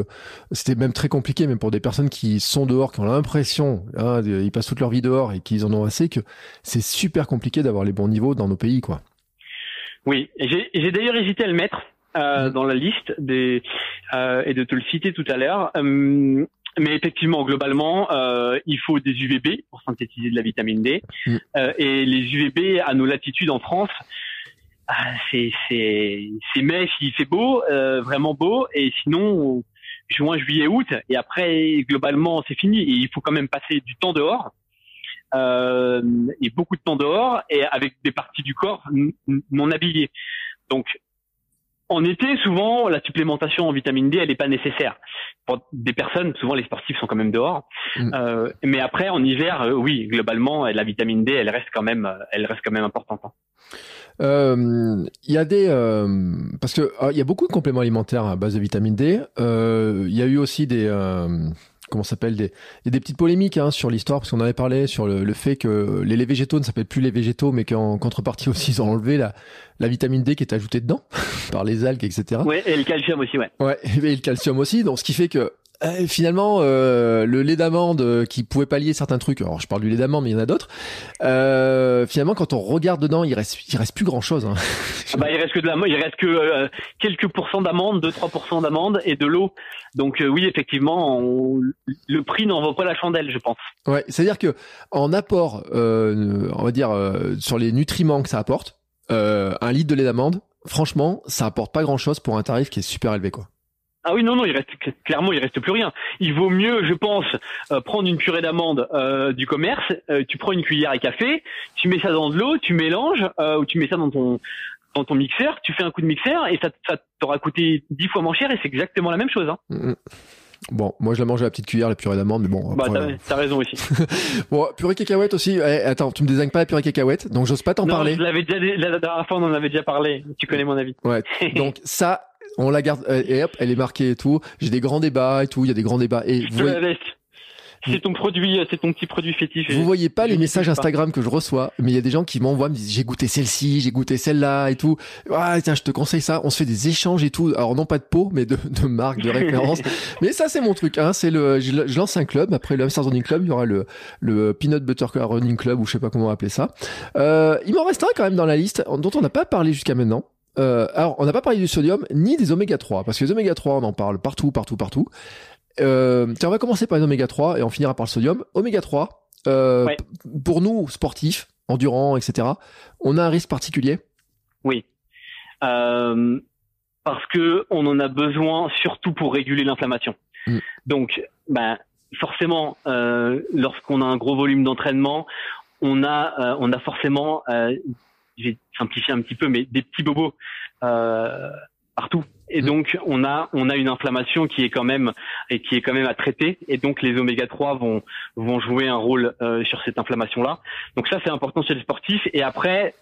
c'était même très compliqué, même pour des personnes qui sont dehors, qui ont l'impression, hein, ils passent toute leur vie dehors et qu'ils en ont assez, que c'est super compliqué d'avoir les bons niveaux dans nos pays, quoi. Oui, j'ai d'ailleurs hésité à le mettre euh, mm. dans la liste des euh, et de te le citer tout à l'heure. Euh, mais effectivement, globalement, euh, il faut des UVB pour synthétiser de la vitamine D. Mm. et les UVB à nos latitudes en France, c'est c'est c'est mai s'il fait beau, vraiment beau, et sinon juin, juillet, août, et après globalement c'est fini. Et il faut quand même passer du temps dehors. euh, et beaucoup de temps dehors et avec des parties du corps non habillées. Donc en été, souvent, la supplémentation en vitamine D, elle n'est pas nécessaire. Pour des personnes, souvent les sportifs sont quand même dehors. Mm. Euh, mais après, en hiver, euh, oui, globalement, la vitamine D, elle reste quand même, elle reste quand même importante. Hein. Euh, il y a des parce que il y a beaucoup de compléments alimentaires à base de vitamine D. Il y a eu aussi des comment s'appelle des il y a des petites polémiques hein, sur l'histoire parce qu'on avait parlé sur le, fait que les laits végétaux ne s'appellent plus les végétaux mais qu'en contrepartie aussi ils ont enlevé la, la vitamine D qui est ajoutée dedans par les algues etc ouais et le calcium aussi ouais. Ouais et le calcium aussi donc ce qui fait que euh, finalement, euh, le lait d'amande euh, qui pouvait pallier certains trucs. Alors, je parle du lait d'amande, mais il y en a d'autres. Euh, finalement, quand on regarde dedans, il reste, il reste plus grand chose. Hein. Ah bah, il reste que de la, il reste que euh, quelques pourcents d'amande, 2-3% d'amande et de l'eau. Donc oui, effectivement, le prix n'en vaut pas la chandelle, je pense. Ouais, c'est-à-dire que en apport, on va dire sur les nutriments que ça apporte, un litre de lait d'amande, franchement, ça apporte pas grand-chose pour un tarif qui est super élevé, quoi. Ah oui, non, non, il reste clairement, il reste plus rien. Il vaut mieux, je pense, euh, prendre une purée d'amande euh, du commerce. Euh, tu prends une cuillère à café, tu mets ça dans de l'eau, tu mélanges, ou tu mets ça dans ton dans ton mixeur, tu fais un coup de mixeur et ça, ça t'aura coûté dix fois moins cher et c'est exactement la même chose. Hein. Mm, mm. Bon, moi je la mange à la petite cuillère, la purée d'amande, mais bon. Bah, t'as, raison aussi. bon, purée cacahuète aussi. Eh, attends, tu me désignes pas la purée cacahuète, donc j'ose pas t'en parler. Je l'avais déjà, la dernière fois on en avait déjà parlé. Tu connais mon avis. Ouais. donc ça, on la garde euh, et hop, elle est marquée et tout. J'ai des grands débats et tout. Il y a des grands débats. Et vous c'est ton produit, c'est ton petit produit fétiche. Vous voyez pas les messages Instagram que je reçois, mais il y a des gens qui m'envoient, me disent j'ai goûté celle-ci, j'ai goûté celle-là et tout. Ah tiens, je te conseille ça. On se fait des échanges et tout. Alors non pas de peau, mais de, de marques, de références. mais ça c'est mon truc. Hein. C'est le, je, lance un club. Après le Hamster Running Club, il y aura le le Peanut Butter Running Club ou je sais pas comment appeler ça. Euh, il m'en reste un quand même dans la liste dont on n'a pas parlé jusqu'à maintenant. Euh, alors, on n'a pas parlé du sodium ni des oméga 3, parce que les oméga 3, on en parle partout, partout, partout. Euh, tiens, on va commencer par les oméga 3 et on finira par le sodium. Oméga 3, euh, pour nous, sportifs, endurants, etc., on a un risque particulier? Oui. Parce que on en a besoin surtout pour réguler l'inflammation. Mm. Donc, ben, forcément, lorsqu'on a un gros volume d'entraînement, on a, on a forcément je vais simplifier un petit peu, mais des petits bobos euh, partout. Et mmh. donc on a on a une inflammation qui est quand même et qui est quand même à traiter. Et donc les oméga 3 vont vont jouer un rôle euh, sur cette inflammation là. Donc ça c'est important chez les sportifs. Et après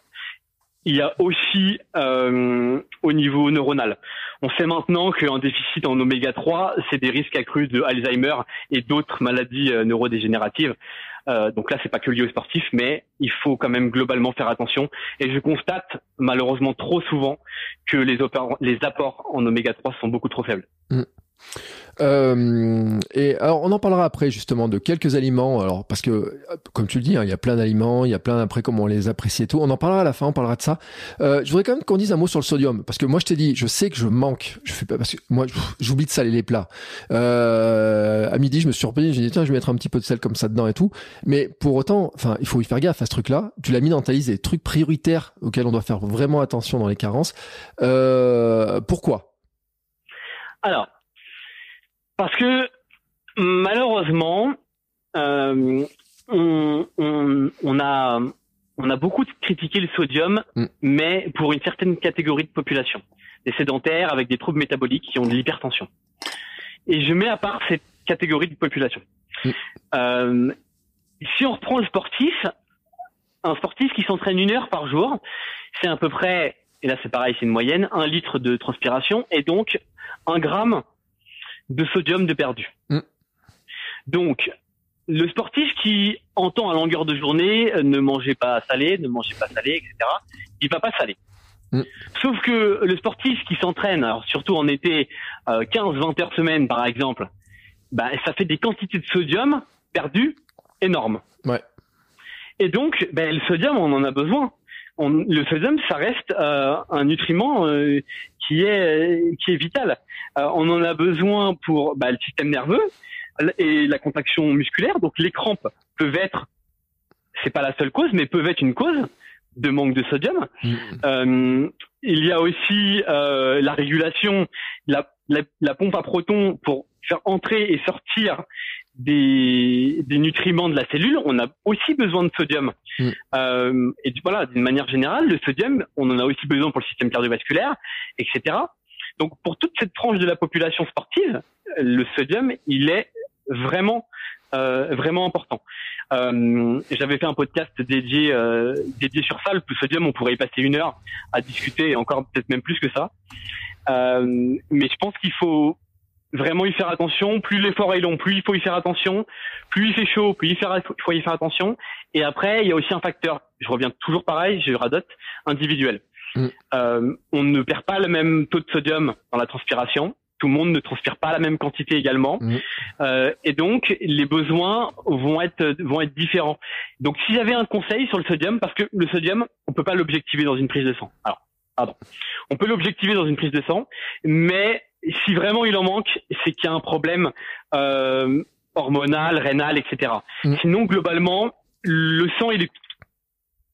il y a aussi euh, au niveau neuronal. On sait maintenant qu'un déficit en oméga 3, c'est des risques accrus de Alzheimer et d'autres maladies euh, neurodégénératives. Euh, donc là, c'est pas que lié aux sportifs, mais il faut quand même globalement faire attention. Et je constate malheureusement trop souvent que les, les apports en oméga 3 sont beaucoup trop faibles. Mm. Euh, et alors, on en parlera après justement de quelques aliments. Alors, parce que, comme tu le dis, hein, il y a plein d'aliments, il y a plein après comment on les apprécie et tout. On en parlera à la fin, on parlera de ça. Euh, je voudrais quand même qu'on dise un mot sur le sodium, parce que moi, je t'ai dit, je sais que je manque. Je fais pas parce que moi, j'oublie de saler les plats. Euh, à midi, je me suis surpris, j'ai dit tiens, je vais mettre un petit peu de sel comme ça dedans et tout. Mais pour autant, enfin, il faut y faire gaffe à ce truc-là. Tu l'as mis dans ta liste des trucs prioritaires auxquels on doit faire vraiment attention dans les carences. Euh, pourquoi? Alors, parce que malheureusement, euh, on, a on a beaucoup critiqué le sodium, mm. mais pour une certaine catégorie de population, des sédentaires avec des troubles métaboliques qui ont de l'hypertension. Et je mets à part cette catégorie de population. Mm. Euh, si on reprend le sportif, un sportif qui s'entraîne une heure par jour, c'est à peu près, et là c'est pareil, c'est une moyenne, un litre de transpiration et donc un gramme de sodium de perdu. Mm. Donc, le sportif qui entend à longueur de journée euh, ne mangez pas salé, ne mangez pas salé, etc., il va pas saler. Mm. Sauf que le sportif qui s'entraîne, surtout en été, 15-20 euh, heures semaine par exemple, bah, ça fait des quantités de sodium perdues énormes. Ouais. Et donc, ben, le sodium, on en a besoin. le sodium, ça reste euh, un nutriment qui est qui est vital. Euh, on en a besoin pour bah, le système nerveux et la contraction musculaire. Donc les crampes peuvent être, c'est pas la seule cause, mais peuvent être une cause de manque de sodium. Mm. Euh, il y a aussi euh, la régulation, la, la, pompe à protons pour faire entrer et sortir des, des nutriments de la cellule, on a aussi besoin de sodium. Mm. Euh, et voilà, d'une manière générale, le sodium, on en a aussi besoin pour le système cardiovasculaire, etc. Donc pour toute cette tranche de la population sportive, le sodium, il est vraiment euh, vraiment important. Euh, J'avais fait un podcast dédié euh, dédié sur ça. Le sodium, on pourrait y passer une heure à discuter, et encore peut-être même plus que ça. Euh, mais je pense qu'il faut vraiment y faire attention. Plus l'effort est long, plus il faut y faire attention. Plus il fait chaud, plus il faut y faire attention. Et après, il y a aussi un facteur. Je reviens toujours pareil, je radote individuel. Mm. Euh, on ne perd pas le même taux de sodium dans la transpiration. Tout le monde ne transpire pas la même quantité également. Mm. Euh, et donc, les besoins vont être vont être différents. Donc, si j'avais un conseil sur le sodium, parce que le sodium, on peut pas l'objectiver dans une prise de sang. Alors, pardon, on peut l'objectiver dans une prise de sang, mais si vraiment il en manque, c'est qu'il y a un problème euh, hormonal, rénal, etc. Mm. Sinon, globalement, le sang il est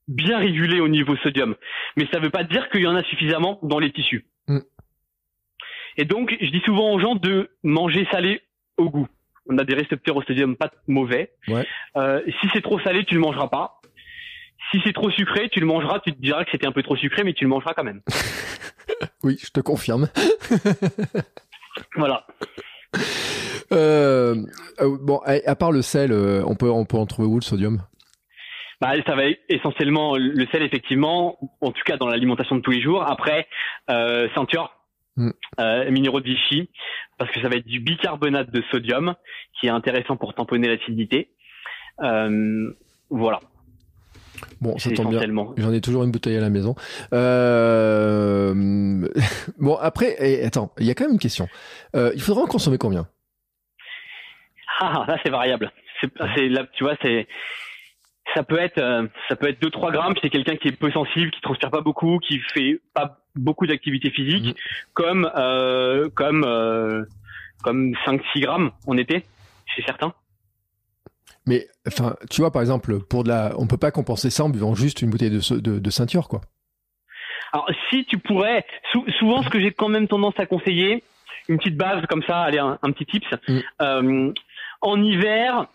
bien régulé au niveau sodium, mais ça veut pas dire qu'il y en a suffisamment dans les tissus. Mm. Et donc, je dis souvent aux gens de manger salé au goût. On a des récepteurs au sodium pas mauvais. Ouais. Euh, si c'est trop salé, tu le mangeras pas. Si c'est trop sucré, tu le mangeras, tu te diras que c'était un peu trop sucré, mais tu le mangeras quand même. Oui, je te confirme. Voilà. Euh, euh, bon, à, part le sel, euh, on peut on peut en trouver où le sodium? Bah, ça va être essentiellement le sel, effectivement, en tout cas dans l'alimentation de tous les jours. Après, euh, ceinture, Mm. euh, minéraux de Vichy, parce que ça va être du bicarbonate de sodium, qui est intéressant pour tamponner l'acidité. Euh, voilà, Bon, ça c'est tombe bien. J'en ai toujours une bouteille à la maison. Euh... bon, après, attends, il y a quand même une question. Euh, il faudra en consommer combien? Ah, là c'est variable. C'est, c'est là, tu vois, c'est ça peut être euh, ça peut être 2-3 grammes. si C'est quelqu'un qui est peu sensible, qui transpire pas beaucoup, qui fait pas beaucoup d'activité physique, Mhm. comme euh, comme euh, comme 5-6 grammes en été chez certains. Mais enfin, tu vois, par exemple, pour de la, on peut pas compenser ça en buvant juste une bouteille de, de, de ceinture, quoi. Alors si tu pourrais, sou- souvent ce que j'ai quand même tendance à conseiller, une petite base comme ça, allez un, un petit tips. Mm. Euh, en hiver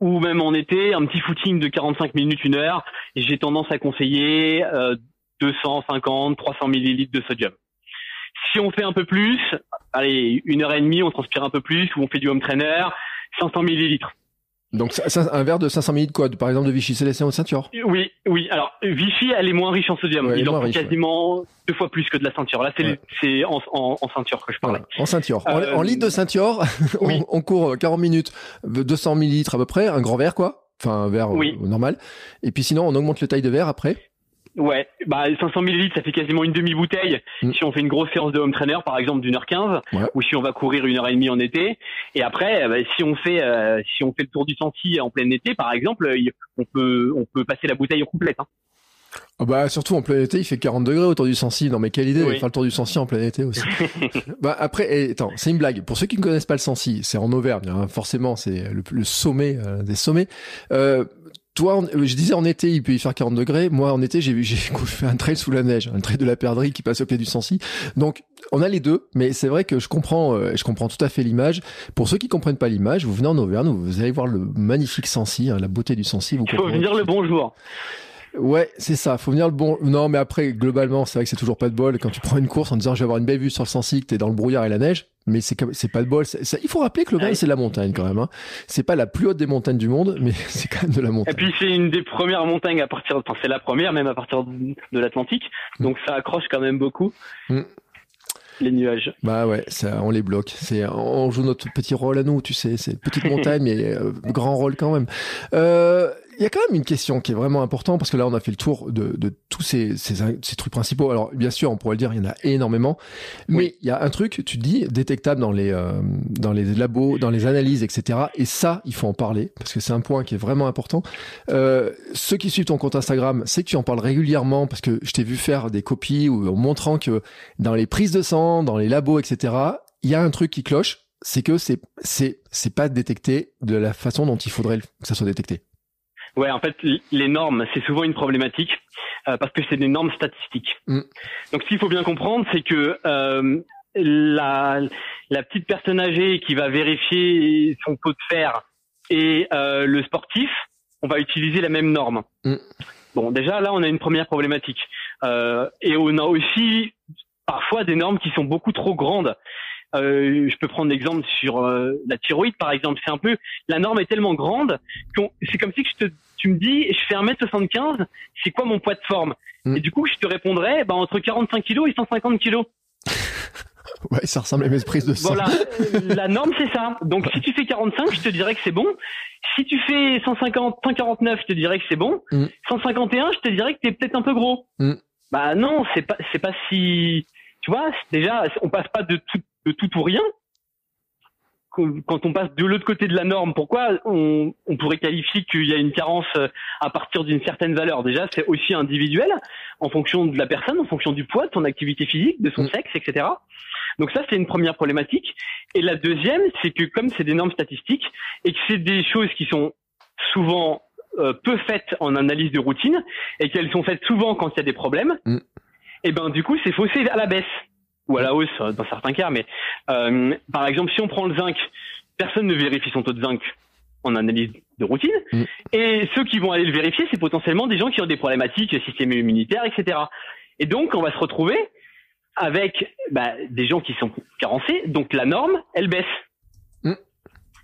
ou même en été, un petit footing de 45 minutes, une heure, j'ai tendance à conseiller euh, 250, 300 millilitres de sodium. Si on fait un peu plus, allez une heure et demie, on transpire un peu plus, ou on fait du home trainer, 500 millilitres. Donc, un verre de 500 ml, quoi, par exemple, de Vichy Célestin ou de ceinture? Oui, oui. Alors, Vichy, elle est moins riche en sodium. Ouais, Il en faut ouais. quasiment deux fois plus que de la ceinture. Là, c'est Ouais. c'est en, en, en ceinture que je parlais. En ceinture. En- Euh, En, litre de ceinture, on, oui. on court 40 minutes, 200 millilitres à peu près, un grand verre, quoi. Enfin, un verre euh, Oui. normal. Et puis sinon, on augmente le taille de verre après. Ouais, bah 500 millilitres, ça fait quasiment une demi-bouteille. Mm. Si on fait une grosse séance de home trainer, par exemple d'une heure quinze, Ouais. ou si on va courir une heure et demie en été. Et après, euh, bah, si on fait euh, si on fait le tour du Sancy en plein été, par exemple, on peut on peut passer la bouteille complète. Hein. Ah bah, surtout en plein été, il fait 40 degrés autour du Sancy. Non, mais quelle idée, Oui. faire le tour du Sancy en plein été aussi. bah, après, eh, attends, c'est une blague. Pour ceux qui ne connaissent pas le Sancy, c'est en Auvergne, hein, forcément, c'est le, le sommet euh, des sommets. Euh, toi, en- je disais en été, il peut y faire 40 degrés. Moi, en été, j'ai fait un trail sous la neige, un trail de la perdrix qui passe au pied du Sancy. Donc, on a les deux, mais c'est vrai que je comprends, euh, je comprends tout à fait l'image. Pour ceux qui comprennent pas l'image, vous venez en Auvergne, vous allez voir le magnifique Sancy, hein, la beauté du Sancy. Vous Il faut venir le bonjour. Ouais, c'est ça. Faut venir le bon. Non, mais après, globalement, c'est vrai que c'est toujours pas de bol quand tu prends une course en disant je vais avoir une belle vue sur le Sancy, que t'es dans le brouillard et la neige. Mais c'est c'est pas de bol. Ça- il faut rappeler que l'Auvergne Ouais. c'est la montagne quand même. Hein. C'est pas la plus haute des montagnes du monde, mais c'est quand même de la Et montagne. puis c'est une des premières montagnes à partir, enfin c'est la première même à partir de de l'Atlantique, donc ça accroche quand même beaucoup Mm. les nuages. Bah ouais, ça, on les bloque. C'est, on joue notre petit rôle à nous, tu sais. C'est petite montagne, mais euh, grand rôle quand même. Euh, Il y a quand même une question qui est vraiment importante parce que là, on a fait le tour de, de tous ces, ces, ces trucs principaux. Alors, bien sûr, on pourrait le dire, il y en a énormément. Mais Oui. il y a un truc, tu dis, détectable dans les, euh, dans les labos, dans les analyses, etc. Et ça, il faut en parler parce que c'est un point qui est vraiment important. Euh, ceux qui suivent ton compte Instagram, c'est que tu en parles régulièrement parce que je t'ai vu faire des copies ou en montrant que dans les prises de sang, dans les labos, etc. Il y a un truc qui cloche, c'est que c'est c'est c'est pas détecté de la façon dont il faudrait que ça soit détecté. Ouais, en fait, les normes, c'est souvent une problématique euh, parce que c'est des normes statistiques. Mm. Donc, ce qu'il faut bien comprendre, c'est que euh, la, la petite personne âgée qui va vérifier son taux de fer et euh, le sportif, on va utiliser la même norme. Mm. Bon, déjà là, on a une première problématique. Euh, et on a aussi parfois des normes qui sont beaucoup trop grandes. Euh, je peux prendre l'exemple sur euh, la thyroïde, par exemple. C'est un peu la norme est tellement grande que c'est comme si je te, tu me dis, je fais 1m75, c'est quoi mon poids de forme mm. Et du coup, je te répondrais, bah, entre 45 kg et 150 kg. Ouais, ça ressemble à mes prises de sang. Voilà, la norme c'est ça. Donc si tu fais 45, je te dirais que c'est bon. Si tu fais 150, 149, je te dirais que c'est bon. 151, mm. je te dirais que t'es peut-être un peu gros. Mm. Bah non, c'est pas, c'est pas si, tu vois, déjà, on passe pas de tout, de tout ou rien. Quand on passe de l'autre côté de la norme, pourquoi on, on pourrait qualifier qu'il y a une carence euh, à partir d'une certaine valeur? Déjà, c'est aussi individuel, en fonction de la personne, en fonction du poids, de son activité physique, de son mm. sexe, etc. Donc ça, c'est une première problématique. Et la deuxième, c'est que comme c'est des normes statistiques et que c'est des choses qui sont souvent euh, peu faites en analyse de routine et qu'elles sont faites souvent quand il y a des problèmes, mm. et eh ben du coup, c'est faussé à la baisse ou à la hausse euh, dans certains cas. Mais euh, par exemple, si on prend le zinc, personne ne vérifie son taux de zinc en analyse de routine. Mm. Et ceux qui vont aller le vérifier, c'est potentiellement des gens qui ont des problématiques système immunitaire, etc. Et donc, on va se retrouver avec bah, des gens qui sont carencés, donc la norme, elle baisse. Mm.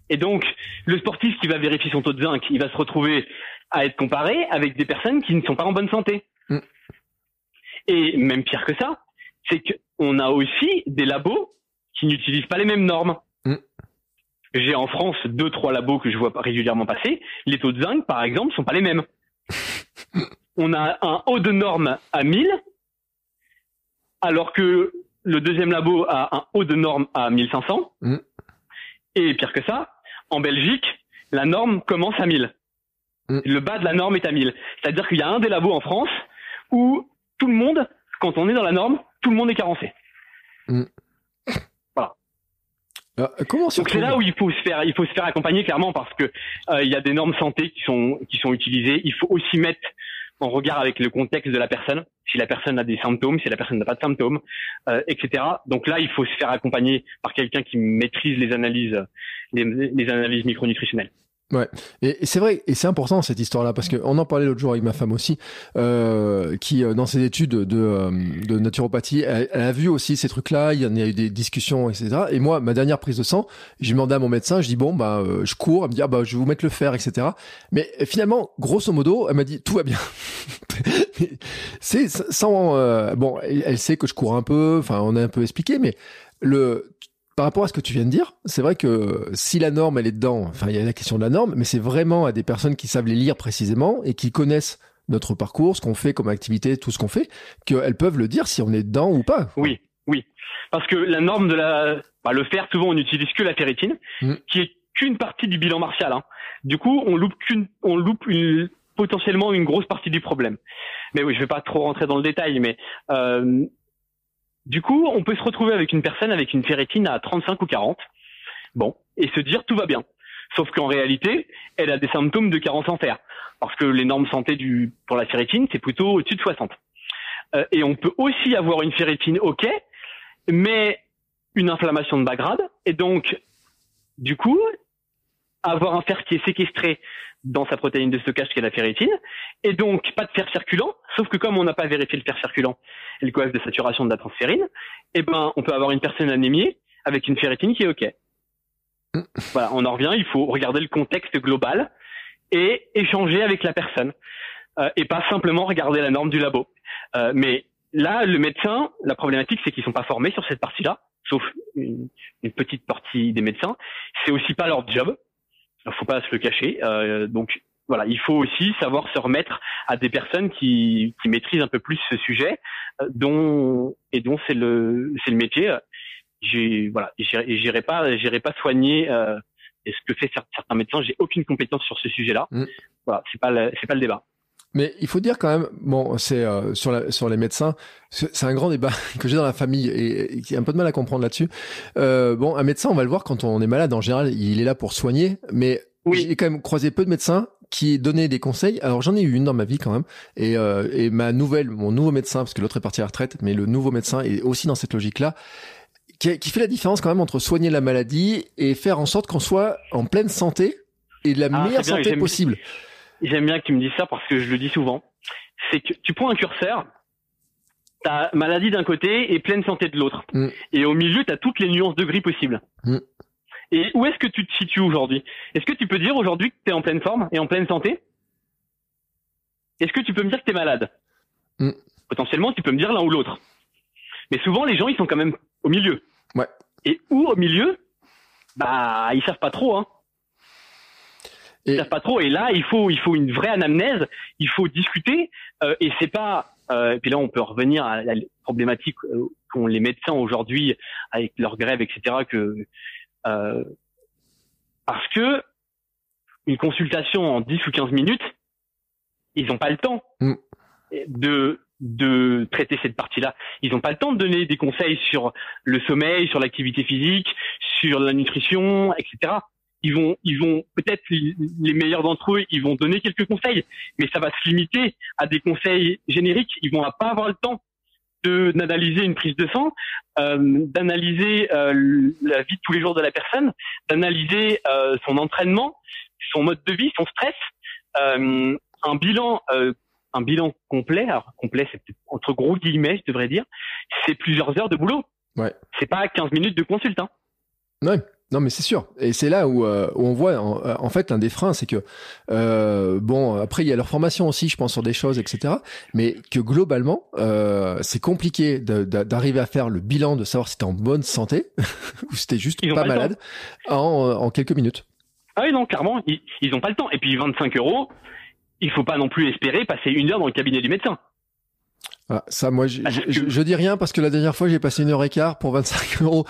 Et donc, le sportif qui va vérifier son taux de zinc, il va se retrouver à être comparé avec des personnes qui ne sont pas en bonne santé. Mm. Et même pire que ça, c'est qu'on a aussi des labos qui n'utilisent pas les mêmes normes. Mm. J'ai en France deux, trois labos que je vois régulièrement passer. Les taux de zinc, par exemple, sont pas les mêmes. On a un haut de norme à 1000 alors que le deuxième labo a un haut de norme à 1500. Mm. Et pire que ça, en Belgique, la norme commence à 1000. Mm. Le bas de la norme est à 1000. C'est-à-dire qu'il y a un des labos en France où tout le monde, quand on est dans la norme, tout le monde est carencé. Mm. Voilà. Euh, comment Donc c'est là où il faut se faire, il faut se faire accompagner clairement parce que euh, il y a des normes santé qui sont qui sont utilisées. Il faut aussi mettre en regard avec le contexte de la personne, si la personne a des symptômes, si la personne n'a pas de symptômes, euh, etc. Donc là, il faut se faire accompagner par quelqu'un qui maîtrise les analyses, les, les analyses micronutritionnelles. Ouais, et, c'est vrai, et c'est important cette histoire-là parce qu'on en parlait l'autre jour avec ma femme aussi, euh, qui euh, dans ses études de, euh, de naturopathie, elle, a vu aussi ces trucs-là. Il y, a eu des discussions, etc. Et moi, ma dernière prise de sang, j'ai demandé à mon médecin, je dis bon bah euh, je cours, elle me dit ah bah je vais vous mettre le fer, etc. Mais finalement, grosso modo, elle m'a dit tout va bien. c'est sans bon, elle sait que je cours un peu, enfin on a un peu expliqué, mais le par rapport à ce que tu viens de dire, c'est vrai que si la norme elle est dedans, enfin il y a la question de la norme, mais c'est vraiment à des personnes qui savent les lire précisément et qui connaissent notre parcours, ce qu'on fait comme activité, tout ce qu'on fait, qu'elles peuvent le dire si on est dedans ou pas. Oui, oui, parce que la norme de la, bah, le fer, souvent on n'utilise que la ferritine, mm. qui est qu'une partie du bilan martial. Hein. Du coup, on loupe qu'une, on loupe une, potentiellement une grosse partie du problème. Mais oui, je vais pas trop rentrer dans le détail, mais euh, du coup, on peut se retrouver avec une personne avec une ferritine à 35 ou 40, bon, et se dire tout va bien. Sauf qu'en réalité, elle a des symptômes de carence en fer, parce que les normes santé du, pour la ferritine, c'est plutôt au-dessus de 60. Euh, et on peut aussi avoir une ferritine ok, mais une inflammation de bas grade, et donc, du coup, avoir un fer qui est séquestré dans sa protéine de stockage qui est la ferritine, et donc pas de fer circulant, sauf que comme on n'a pas vérifié le fer circulant et le coef de saturation de la transférine, eh ben on peut avoir une personne anémiée avec une ferritine qui est ok. Voilà, on en revient, il faut regarder le contexte global et échanger avec la personne, euh, et pas simplement regarder la norme du labo. Euh, mais là, le médecin, la problématique, c'est qu'ils sont pas formés sur cette partie-là, sauf une, une petite partie des médecins. C'est aussi pas leur job faut pas se le cacher. Euh, donc voilà, il faut aussi savoir se remettre à des personnes qui, qui maîtrisent un peu plus ce sujet, euh, dont et dont c'est le c'est le métier. J'ai voilà, j'irai pas j'irai pas soigner euh, ce que fait certains médecins. J'ai aucune compétence sur ce sujet-là. Mm. Voilà, c'est pas c'est pas le débat. Mais il faut dire quand même, bon, c'est euh, sur, la, sur les médecins, c'est un grand débat que j'ai dans la famille et, qui a un peu de mal à comprendre là-dessus. Euh, bon, un médecin, on va le voir quand on est malade. En général, il est là pour soigner, mais oui. j'ai quand même croisé peu de médecins qui donnaient des conseils. Alors j'en ai eu une dans ma vie quand même, et, euh, et ma nouvelle, mon nouveau médecin, parce que l'autre est parti à la retraite, mais le nouveau médecin est aussi dans cette logique-là qui, fait la différence quand même entre soigner la maladie et faire en sorte qu'on soit en pleine santé et de la ah, meilleure santé possible. J'aime bien que tu me dises ça parce que je le dis souvent. C'est que tu prends un curseur, t'as maladie d'un côté et pleine santé de l'autre. Mm. Et au milieu, t'as toutes les nuances de gris possibles. Mm. Et où est-ce que tu te situes aujourd'hui? Est-ce que tu peux dire aujourd'hui que tu es en pleine forme et en pleine santé? Est-ce que tu peux me dire que tu es malade? Mm. Potentiellement, tu peux me dire l'un ou l'autre. Mais souvent, les gens, ils sont quand même au milieu. Ouais. Et où au milieu? Bah, ils savent pas trop. Hein. Ils savent pas trop. Et là, il faut, il faut une vraie anamnèse. Il faut discuter. Euh, et c'est pas. Euh, et puis là, on peut revenir à la problématique euh, qu'ont les médecins aujourd'hui avec leur grève, etc. Que euh, parce que une consultation en 10 ou 15 minutes, ils n'ont pas le temps mm. de de traiter cette partie-là. Ils n'ont pas le temps de donner des conseils sur le sommeil, sur l'activité physique, sur la nutrition, etc. Ils vont, ils vont peut-être les meilleurs d'entre eux, ils vont donner quelques conseils, mais ça va se limiter à des conseils génériques. Ils vont pas avoir le temps de d'analyser une prise de sang, euh, d'analyser euh, la vie de tous les jours de la personne, d'analyser euh, son entraînement, son mode de vie, son stress, euh, un bilan euh, un bilan complet, alors complet c'est entre gros guillemets je devrais dire, c'est plusieurs heures de boulot. Ouais. C'est pas 15 minutes de consultant. Ouais. Non, mais c'est sûr. Et c'est là où, euh, où on voit, en, en, fait, l'un des freins, c'est que, euh, bon, après, il y a leur formation aussi, je pense, sur des choses, etc. Mais que globalement, euh, c'est compliqué d'arriver à faire le bilan de savoir si t'es en bonne santé ou si t'es juste pas, malade en, en, quelques minutes. Ah oui, non, clairement, ils, ils ont pas le temps. Et puis, 25 euros, il faut pas non plus espérer passer une heure dans le cabinet du médecin. Ah, ça, moi, je, je, dis rien parce que la dernière fois, j'ai passé une heure et quart pour 25 euros.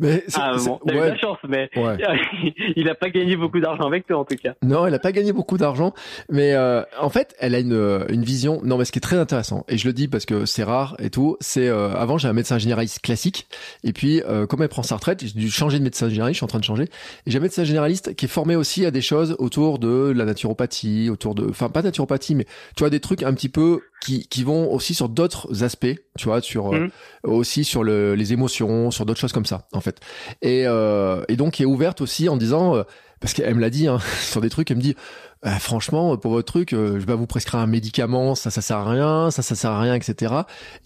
Mais ah bon, t'as eu la chance, mais il a pas gagné beaucoup d'argent avec toi en tout cas. Non, il a pas gagné beaucoup d'argent, mais euh, en fait, elle a une, une vision. Non, mais ce qui est très intéressant, et je le dis parce que c'est rare et tout, c'est euh, avant j'ai un médecin généraliste classique, et puis euh, comme elle prend sa retraite, j'ai dû changer de médecin généraliste, je suis en train de changer, et j'ai un médecin généraliste qui est formé aussi à des choses autour de la naturopathie, autour de, enfin pas naturopathie, mais tu vois des trucs un petit peu qui, qui vont aussi sur d'autres aspects, tu vois, sur euh, mhm. aussi sur le, les émotions, sur d'autres choses comme ça, en fait. Et, euh, et donc, qui est ouverte aussi en disant, euh, parce qu'elle me l'a dit, hein, sur des trucs, elle me dit, ah, franchement, pour votre truc, je vais vous prescrire un médicament, ça, ça sert à rien, ça, ça sert à rien, etc.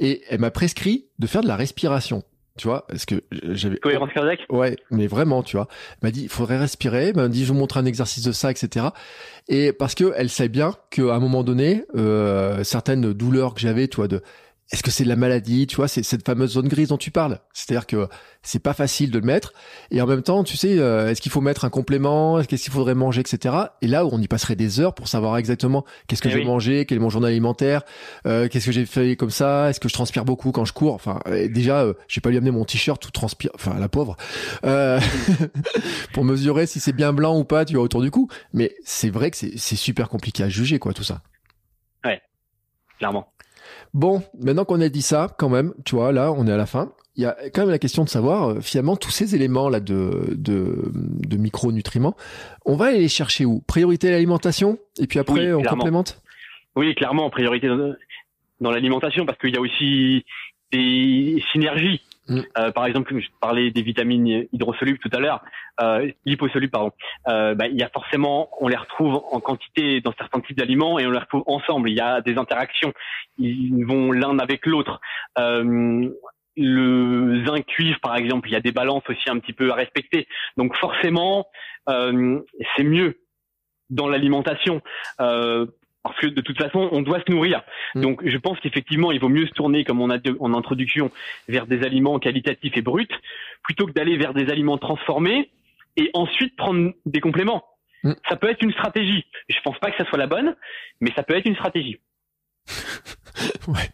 Et elle m'a prescrit de faire de la respiration tu vois, est-ce que j'avais cohérence cardiaque Ouais, mais vraiment, tu vois, elle m'a dit il faudrait respirer, elle m'a dit je vous montre un exercice de ça, etc. Et parce que elle sait bien qu'à un moment donné, euh, certaines douleurs que j'avais, tu vois, de est-ce que c'est de la maladie Tu vois, c'est cette fameuse zone grise dont tu parles? C'est-à-dire que c'est pas facile de le mettre. Et en même temps, tu sais, euh, est-ce qu'il faut mettre un complément? Qu'est-ce qu'il faudrait manger, etc. Et là, on y passerait des heures pour savoir exactement qu'est-ce que eh je vais manger, quel est mon journal alimentaire, euh, qu'est-ce que j'ai fait comme ça, est-ce que je transpire beaucoup quand je cours? Enfin, déjà, euh, j'ai pas lui amener mon t-shirt tout transpire. Enfin, la pauvre, euh, pour mesurer si c'est bien blanc ou pas, tu vois, autour du cou. Mais c'est vrai que c'est super compliqué à juger, quoi, tout ça. Ouais, clairement. Bon, maintenant qu'on a dit ça, quand même, tu vois, là, on est à la fin. Il y a quand même la question de savoir, euh, finalement, tous ces éléments là de, de, de micronutriments, on va aller les chercher où? Priorité à l'alimentation, et puis après, on complémente? Oui, clairement, priorité dans l'alimentation, parce qu'il y a aussi des synergies Mm. Euh, par exemple, je parlais des vitamines hydrosolubles tout à l'heure, euh, liposolubles pardon. Euh, bah, il y a forcément, on les retrouve en quantité dans certains types d'aliments et on les retrouve ensemble. Il y a des interactions, ils vont l'un avec l'autre. Euh, le zinc cuivre par exemple, il y a des balances aussi un petit peu à respecter. Donc forcément, euh, c'est mieux dans l'alimentation. Euh, parce que de toute façon, on doit se nourrir. Mm. Donc, je pense qu'effectivement, il vaut mieux se tourner, comme on a dit en introduction, vers des aliments qualitatifs et bruts, plutôt que d'aller vers des aliments transformés et ensuite prendre des compléments. Mm. Ça peut être une stratégie. Je pense pas que ça soit la bonne, mais ça peut être une stratégie. ouais.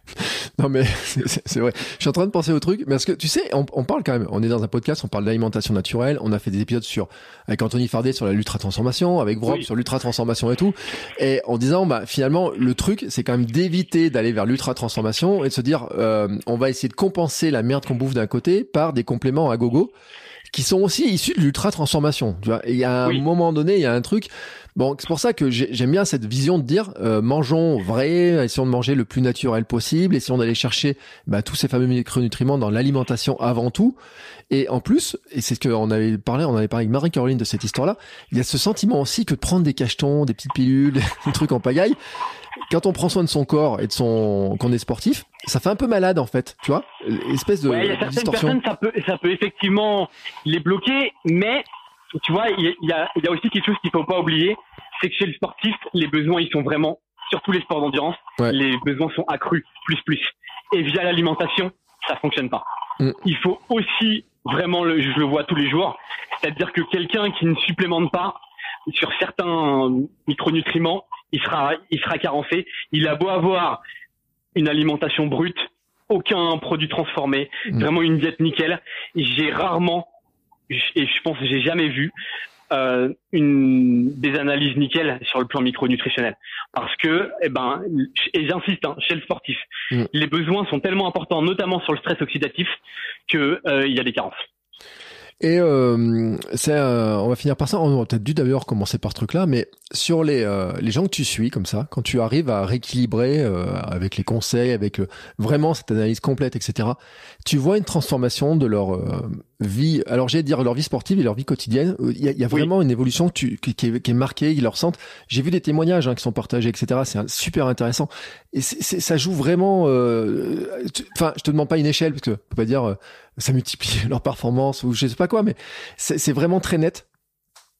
Non mais c'est vrai. Je suis en train de penser au truc, parce que tu sais, on, on, parle quand même. On est dans un podcast, on parle d'alimentation naturelle. On a fait des épisodes sur avec Anthony Fardet sur la l'ultra transformation, avec Vrob sur l'ultra transformation et tout. Et en disant, bah finalement, le truc, c'est quand même d'éviter d'aller vers l'ultra transformation et de se dire, euh, on va essayer de compenser la merde qu'on bouffe d'un côté par des compléments à gogo qui sont aussi issus de l'ultra transformation. Tu vois, il y a un moment donné, il y a un truc. Bon, c'est pour ça que j'aime bien cette vision de dire euh, mangeons vrai, essayons de manger le plus naturel possible, essayons d'aller chercher bah, tous ces fameux micronutriments dans l'alimentation avant tout. Et en plus, et c'est ce qu'on avait parlé, on avait parlé avec Marie-Caroline de cette histoire-là, il y a ce sentiment aussi que de prendre des cachetons, des petites pilules, des trucs en pagaille, quand on prend soin de son corps et de son qu'on est sportif, ça fait un peu malade en fait, tu vois, espèce de ouais, il y a certaines personnes ça peut ça peut effectivement les bloquer, mais tu vois, il y a, y a aussi quelque chose qu'il faut pas oublier, c'est que chez le sportif, les besoins ils sont vraiment sur tous les sports d'endurance, les besoins sont accrus plus plus. Et via l'alimentation, ça fonctionne pas. Mm. Il faut aussi vraiment le, je le vois tous les jours, c'est-à-dire que quelqu'un qui ne supplémente pas sur certains micronutriments, il sera, il sera carencé. Il a beau avoir une alimentation brute, aucun produit transformé, mm. vraiment une diète nickel. J'ai rarement, et je pense que j'ai jamais vu, euh, une des analyses nickel sur le plan micronutritionnel parce que eh ben et j'insiste hein, chez le sportif mm. les besoins sont tellement importants notamment sur le stress oxydatif que euh, il y a des carences et euh, c'est, euh, on va finir par ça. On aurait peut-être dû d'ailleurs commencer par ce truc-là, mais sur les euh, les gens que tu suis comme ça, quand tu arrives à rééquilibrer euh, avec les conseils, avec vraiment cette analyse complète, etc. Tu vois une transformation de leur vie. Alors j'ai dire leur vie sportive et leur vie quotidienne. Il y a, il y a vraiment une évolution tu, qui, qui, est, qui, est, marquée, ils leur ressentent. J'ai vu des témoignages hein, qui sont partagés, etc. C'est super intéressant. Et c'est, ça joue vraiment. Enfin, je te demande pas une échelle parce que on peut pas dire ça multiplie leur performance ou je sais pas quoi, mais c'est vraiment très net.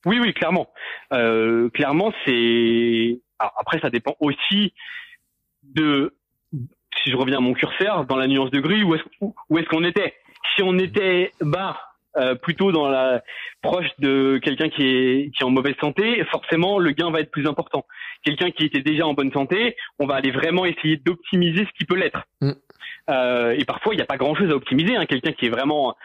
Oui, oui, clairement. Euh, clairement, c'est. Après, ça dépend aussi de. Si je reviens à mon curseur, dans la nuance de gris, où est-ce où est-ce qu'on était? Si on était bas, euh, plutôt dans la proche de quelqu'un qui est qui est en mauvaise santé, forcément le gain va être plus important. Quelqu'un qui était déjà en bonne santé, on va aller vraiment essayer d'optimiser ce qui peut l'être. Mm. Euh, et parfois, il n'y a pas grand-chose à optimiser. Hein. Quelqu'un qui est vraiment,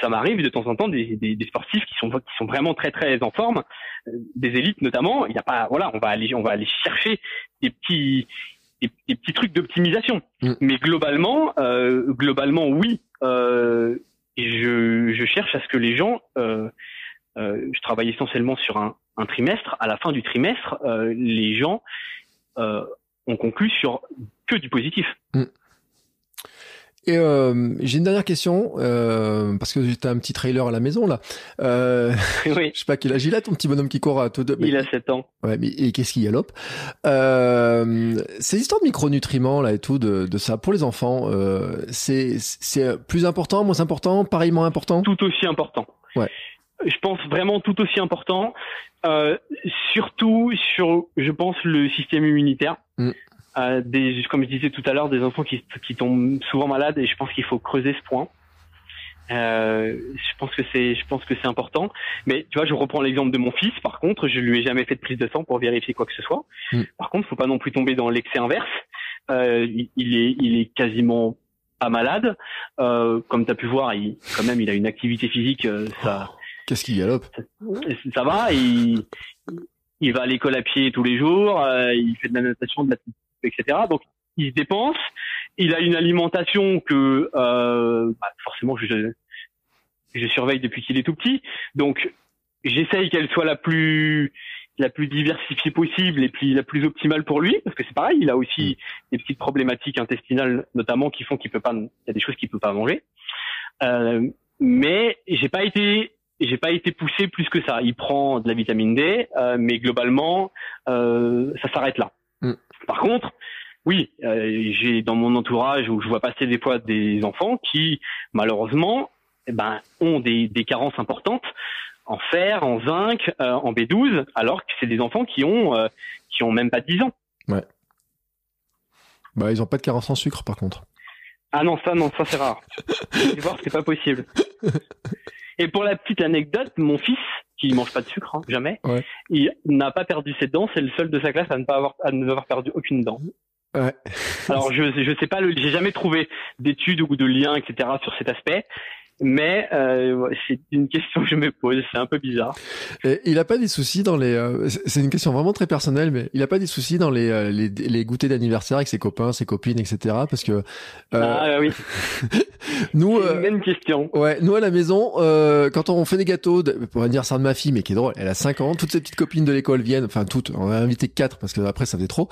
ça m'arrive de temps en temps, des, des, des, sportifs qui sont qui sont vraiment très très en forme, euh, des élites notamment. Il n'y a pas, voilà, on va aller on va aller chercher des petits des, petits trucs d'optimisation. Mm. Mais globalement, euh, globalement, oui. Euh, je, je cherche à ce que les gens, euh, euh, je travaille essentiellement sur un, un, trimestre. À la fin du trimestre, les gens ont conclu sur que du positif. Mm. Et euh, j'ai une dernière question euh, parce que tu as un petit trailer à la maison là. Euh, oui. Je sais pas quel âge il a ton petit bonhomme qui court à tout de... Il a 7 ans. Ouais, mais et qu'est-ce qu'il galope? Euh, Ces histoires de micronutriments là et tout de, de ça pour les enfants, euh, c'est c'est plus important, moins important, pareillement important? Tout aussi important. Ouais. Je pense vraiment tout aussi important, euh, surtout sur, je pense, le système immunitaire. Mm des, comme je disais tout à l'heure, des enfants qui, qui tombent souvent malades et je pense qu'il faut creuser ce point. Euh, je pense que c'est, je pense que c'est important. Mais tu vois, je reprends l'exemple de mon fils. Par contre, je lui ai jamais fait de prise de sang pour vérifier quoi que ce soit. Mm. Par contre, faut pas non plus tomber dans l'excès inverse. Euh, il, est, il est quasiment pas malade. Euh, comme tu as pu voir, il, quand même, il a une activité physique. Euh, ça. Qu'est-ce qu'il galope ça, ça va. Il, il va à l'école à pied tous les jours. Euh, il fait de la natation, de la etc. Donc il se dépense. Il a une alimentation que euh, bah, forcément je, je surveille depuis qu'il est tout petit. Donc j'essaye qu'elle soit la plus la plus diversifiée possible et puis la plus optimale pour lui parce que c'est pareil il a aussi mm. des petites problématiques intestinales notamment qui font qu'il peut pas il y a des choses qu'il peut pas manger euh, mais j'ai pas été j'ai pas été poussé plus que ça il prend de la vitamine D euh, mais globalement euh, ça s'arrête là. Par contre, oui, euh, j'ai dans mon entourage où je vois passer des fois des enfants qui, malheureusement, eh ben, ont des, carences importantes en fer, en zinc, euh, en B12, alors que c'est des enfants qui ont euh, qui ont même pas 10 ans. Ouais. Bah, ils ont pas de carence en sucre, par contre. Ah non, ça, non, ça c'est rare. Voir, c'est pas possible. Et pour la petite anecdote, mon fils, qui mange pas de sucre, hein, jamais, il n'a pas perdu ses dents. C'est le seul de sa classe à ne pas avoir, à ne avoir perdu aucune dent. Ouais. Alors je je sais pas, j'ai jamais trouvé d'études ou de liens etc sur cet aspect, Mais euh, c'est une question que je me pose, c'est un peu bizarre. Et il a pas des soucis dans les. Euh, c'est une question vraiment très personnelle, mais il a pas des soucis dans les euh, les, les goûters d'anniversaire avec ses copains, ses copines, etc. Parce que. ah oui. nous. même question. Ouais, nous à la maison, quand on fait des gâteaux de, pour l'anniversaire de ma fille, mais qui est drôle, elle a 5 ans, toutes ses petites copines de l'école viennent, enfin toutes. On a invité quatre parce que après ça faisait trop.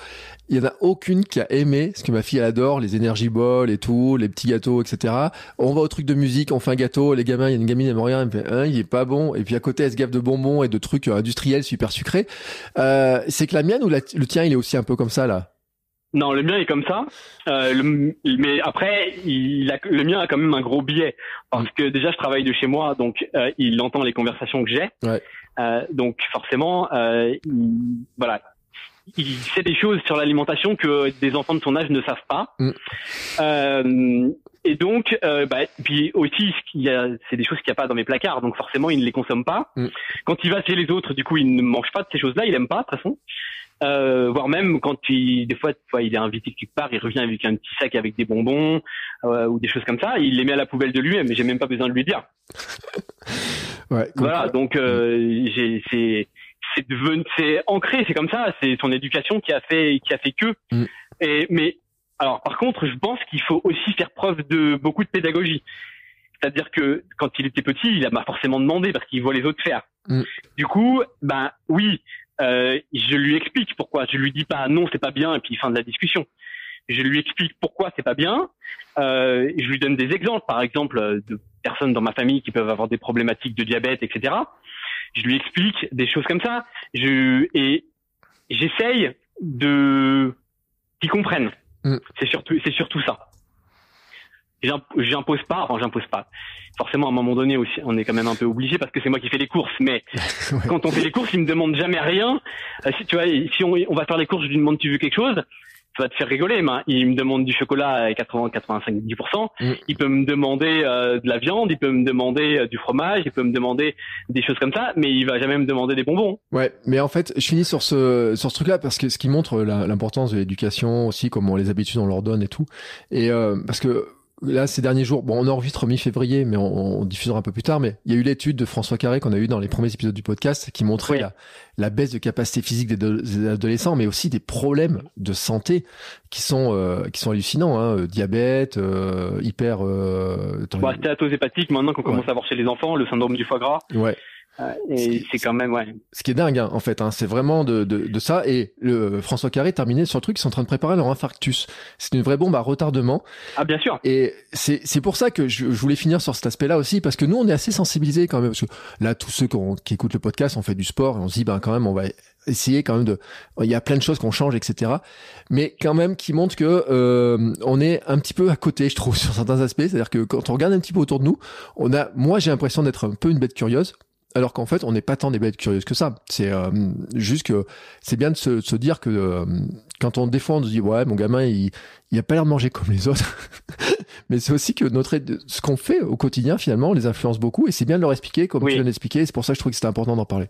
Il y en a aucune qui a aimé ce que ma fille adore, les énergie balls et tout, les petits gâteaux, etc. On va au truc de musique, on fait un gâteau, les gamins, il y a une gamine, elle me regarde, elle me fait, hein, il est pas bon. Et puis à côté, elle se gaffe de bonbons et de trucs euh, industriels super sucrés. Euh, c'est que la mienne ou le tien, il est aussi un peu comme ça là? Non, le mien est comme ça. Euh, mais après, il a, le mien a quand même un gros biais parce que déjà, je travaille de chez moi, donc euh, il entend les conversations que j'ai. Ouais. Euh, donc forcément, il, voilà, il sait des choses sur l'alimentation que des enfants de son âge ne savent pas. Mm. Et donc, euh, bah, puis aussi, a, c'est des choses qu'il n'y a pas dans mes placards, donc forcément, il ne les consomme pas. Mm. Quand il va chez les autres, du coup, il ne mange pas de ces choses-là, il aime pas de toute façon. Euh, voire même quand il, des fois, fois, il est invité quelque part, il revient avec un petit sac avec des bonbons euh, ou des choses comme ça, il les met à la poubelle de lui-même, mais j'ai même pas besoin de lui dire. ouais, voilà, donc euh, j'ai, c'est, c'est devenu, c'est ancré, c'est comme ça, c'est son éducation qui a fait, qui a fait que. Mm. Et mais alors, par contre, je pense qu'il faut aussi faire preuve de beaucoup de pédagogie. C'est-à-dire que quand il était petit, il m'a forcément demandé parce qu'il voit les autres faire. Mm. Du coup, ben oui, euh, je lui explique pourquoi. Je lui dis pas non, c'est pas bien et puis fin de la discussion. Je lui explique pourquoi c'est pas bien. Euh, je lui donne des exemples, par exemple, de personnes dans ma famille qui peuvent avoir des problématiques de diabète, etc. Je lui explique des choses comme ça. Je et j'essaye de qu'ils comprennent. Mm. C'est surtout, c'est surtout ça. J'impose pas, enfin j'impose pas. Forcément, à un moment donné aussi, on est quand même un peu obligé parce que c'est moi qui fais les courses. Mais quand on fait les courses, il me demande jamais rien. Euh, si tu vois, si on, on va faire les courses, je lui demande tu veux quelque chose? Va te faire rigoler, mais il me demande du chocolat à 80, 85, 10%. Il peut me demander euh, de la viande, il peut me demander euh, du fromage, il peut me demander des choses comme ça, mais il va jamais me demander des bonbons. Ouais, mais en fait, je finis sur ce sur ce truc-là parce que ce qui montre l'importance de l'éducation aussi, comment les habitudes on leur donne et tout, et euh, parce que là ces derniers jours, bon on enregistre mi-février, mais on, on, diffusera un peu plus tard. Mais il y a eu l'étude de François Carré qu'on a eu dans les premiers épisodes du podcast qui montrait la, la, baisse de capacité physique des, adolescents, mais aussi des problèmes de santé qui sont euh, qui sont hallucinants, hein, euh, diabète, euh, hyper. Euh, bah, stéatose hépatique maintenant qu'on commence à voir chez les enfants, le syndrome du foie gras. Ouais et c'est quand même ouais. Ce qui est dingue hein, en fait, hein, c'est vraiment de, de, de, ça. Et le François Carré terminé sur le truc, ils sont en train de préparer leur infarctus. C'est une vraie bombe à retardement. Ah bien sûr. Et c'est pour ça que je, je, voulais finir sur cet aspect-là aussi, parce que nous on est assez sensibilisés quand même, parce que là tous ceux qui, écoutent le podcast, on fait du sport et on se dit ben quand même on va essayer quand même de il y a plein de choses qu'on change etc mais quand même qui montre que euh, on est un petit peu à côté je trouve sur certains aspects c'est à dire que quand on regarde un petit peu autour de nous on a moi j'ai l'impression d'être un peu une bête curieuse alors qu'en fait on n'est pas tant des bêtes curieuses que ça. C'est euh, juste que c'est bien de se, se dire que euh, quand on défend, on se dit ouais mon gamin il il a pas l'air de manger comme les autres, mais c'est aussi que notre ce qu'on fait au quotidien finalement on les influence beaucoup et c'est bien de leur expliquer comme tu viens d'expliquer. C'est pour ça que je trouve que c'était important d'en parler.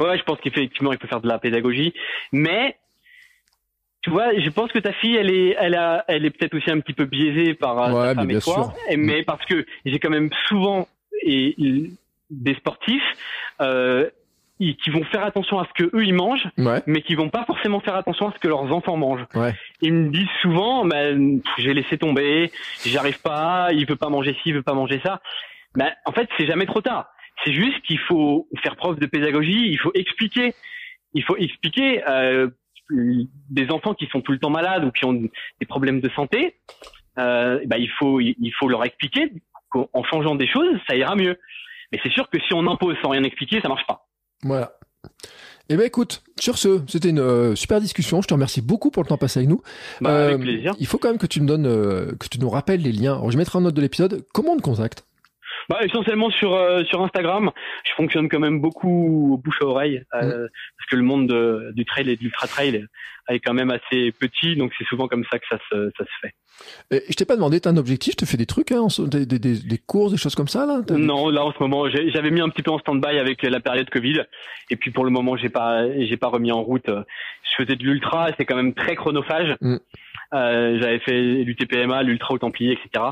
Ouais, je pense qu'effectivement il faut faire de la pédagogie, mais tu vois, je pense que ta fille, elle est, elle a, elle est peut-être aussi un petit peu biaisée par euh, ouais, femme et toi, mais parce que j'ai quand même souvent et des sportifs euh, qui vont faire attention à ce que eux ils mangent, mais qui vont pas forcément faire attention à ce que leurs enfants mangent. Ouais. Ils me disent souvent, ben j'ai laissé tomber, j'arrive pas, il veut pas manger ci, il veut pas manger ça. Ben en fait c'est jamais trop tard. C'est juste qu'il faut faire preuve de pédagogie, il faut expliquer, il faut expliquer euh, des enfants qui sont tout le temps malades ou qui ont des problèmes de santé. Euh, ben il faut il faut leur expliquer qu'en changeant des choses ça ira mieux. Mais c'est sûr que si on impose sans rien expliquer, ça marche pas. Voilà. Eh ben écoute, sur ce, c'était une euh, super discussion. Je te remercie beaucoup pour le temps passé avec nous. Bah, avec euh, plaisir. Il faut quand même que tu me donnes, euh, que tu nous rappelles les liens. Alors, je mettrai en note de l'épisode. Comment on te contacte bah, essentiellement sur euh, sur Instagram. Je fonctionne quand même beaucoup bouche à oreille euh, mm. parce que le monde de, du trail et de l'ultra trail est quand même assez petit, donc c'est souvent comme ça que ça se ça se fait. Et je t'ai pas demandé, t'as un objectif, tu fais des trucs, hein, des, des, des, courses, des choses comme ça là Non, là en ce moment, j'avais mis un petit peu en stand-by avec la période Covid, et puis pour le moment, j'ai pas j'ai pas remis en route. Je faisais de l'ultra, c'est quand même très chronophage. Mm. Euh, j'avais fait l'UTPMA, l'Ultra au Templier, etc.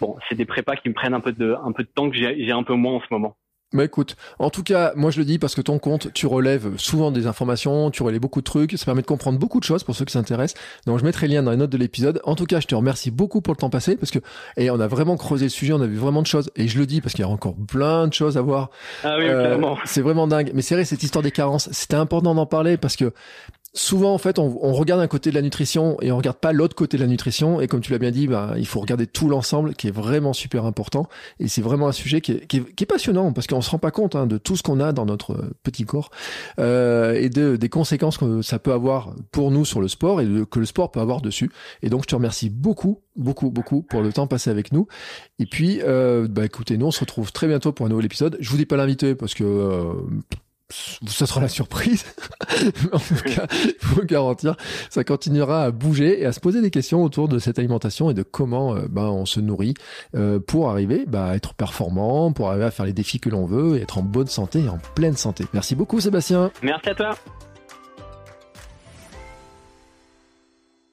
Bon, c'est des prépas qui me prennent un peu de, un peu de temps que j'ai un peu moins en ce moment. Mais écoute, en tout cas, moi je le dis parce que ton compte, tu relèves souvent des informations, tu relèves beaucoup de trucs, ça permet de comprendre beaucoup de choses pour ceux qui s'intéressent. Donc je mettrai le lien dans les notes de l'épisode. En tout cas, je te remercie beaucoup pour le temps passé parce que et on a vraiment creusé le sujet, on a vu vraiment de choses et je le dis parce qu'il y a encore plein de choses à voir. Ah oui, euh, C'est vraiment dingue. Mais c'est vrai, cette histoire des carences, c'était important d'en parler parce que souvent en fait on, regarde un côté de la nutrition et on regarde pas l'autre côté de la nutrition. Et comme tu l'as bien dit bah, il faut regarder tout l'ensemble qui est vraiment super important. Et c'est vraiment un sujet qui est, qui est, passionnant parce qu'on se rend pas compte hein, de tout ce qu'on a dans notre petit corps euh, et de, des conséquences que ça peut avoir pour nous sur le sport et que le sport peut avoir dessus. Et donc je te remercie beaucoup beaucoup beaucoup pour le temps passé avec nous. Et puis euh, bah écoutez nous on se retrouve très bientôt pour un nouvel épisode. Je vous dis pas l'invité parce que euh, ça sera la surprise. en tout cas, il faut garantir, ça continuera à bouger et à se poser des questions autour de cette alimentation et de comment euh, ben, on se nourrit euh, pour arriver ben, à être performant, pour arriver à faire les défis que l'on veut et être en bonne santé et en pleine santé. Merci beaucoup Sébastien. Merci à toi.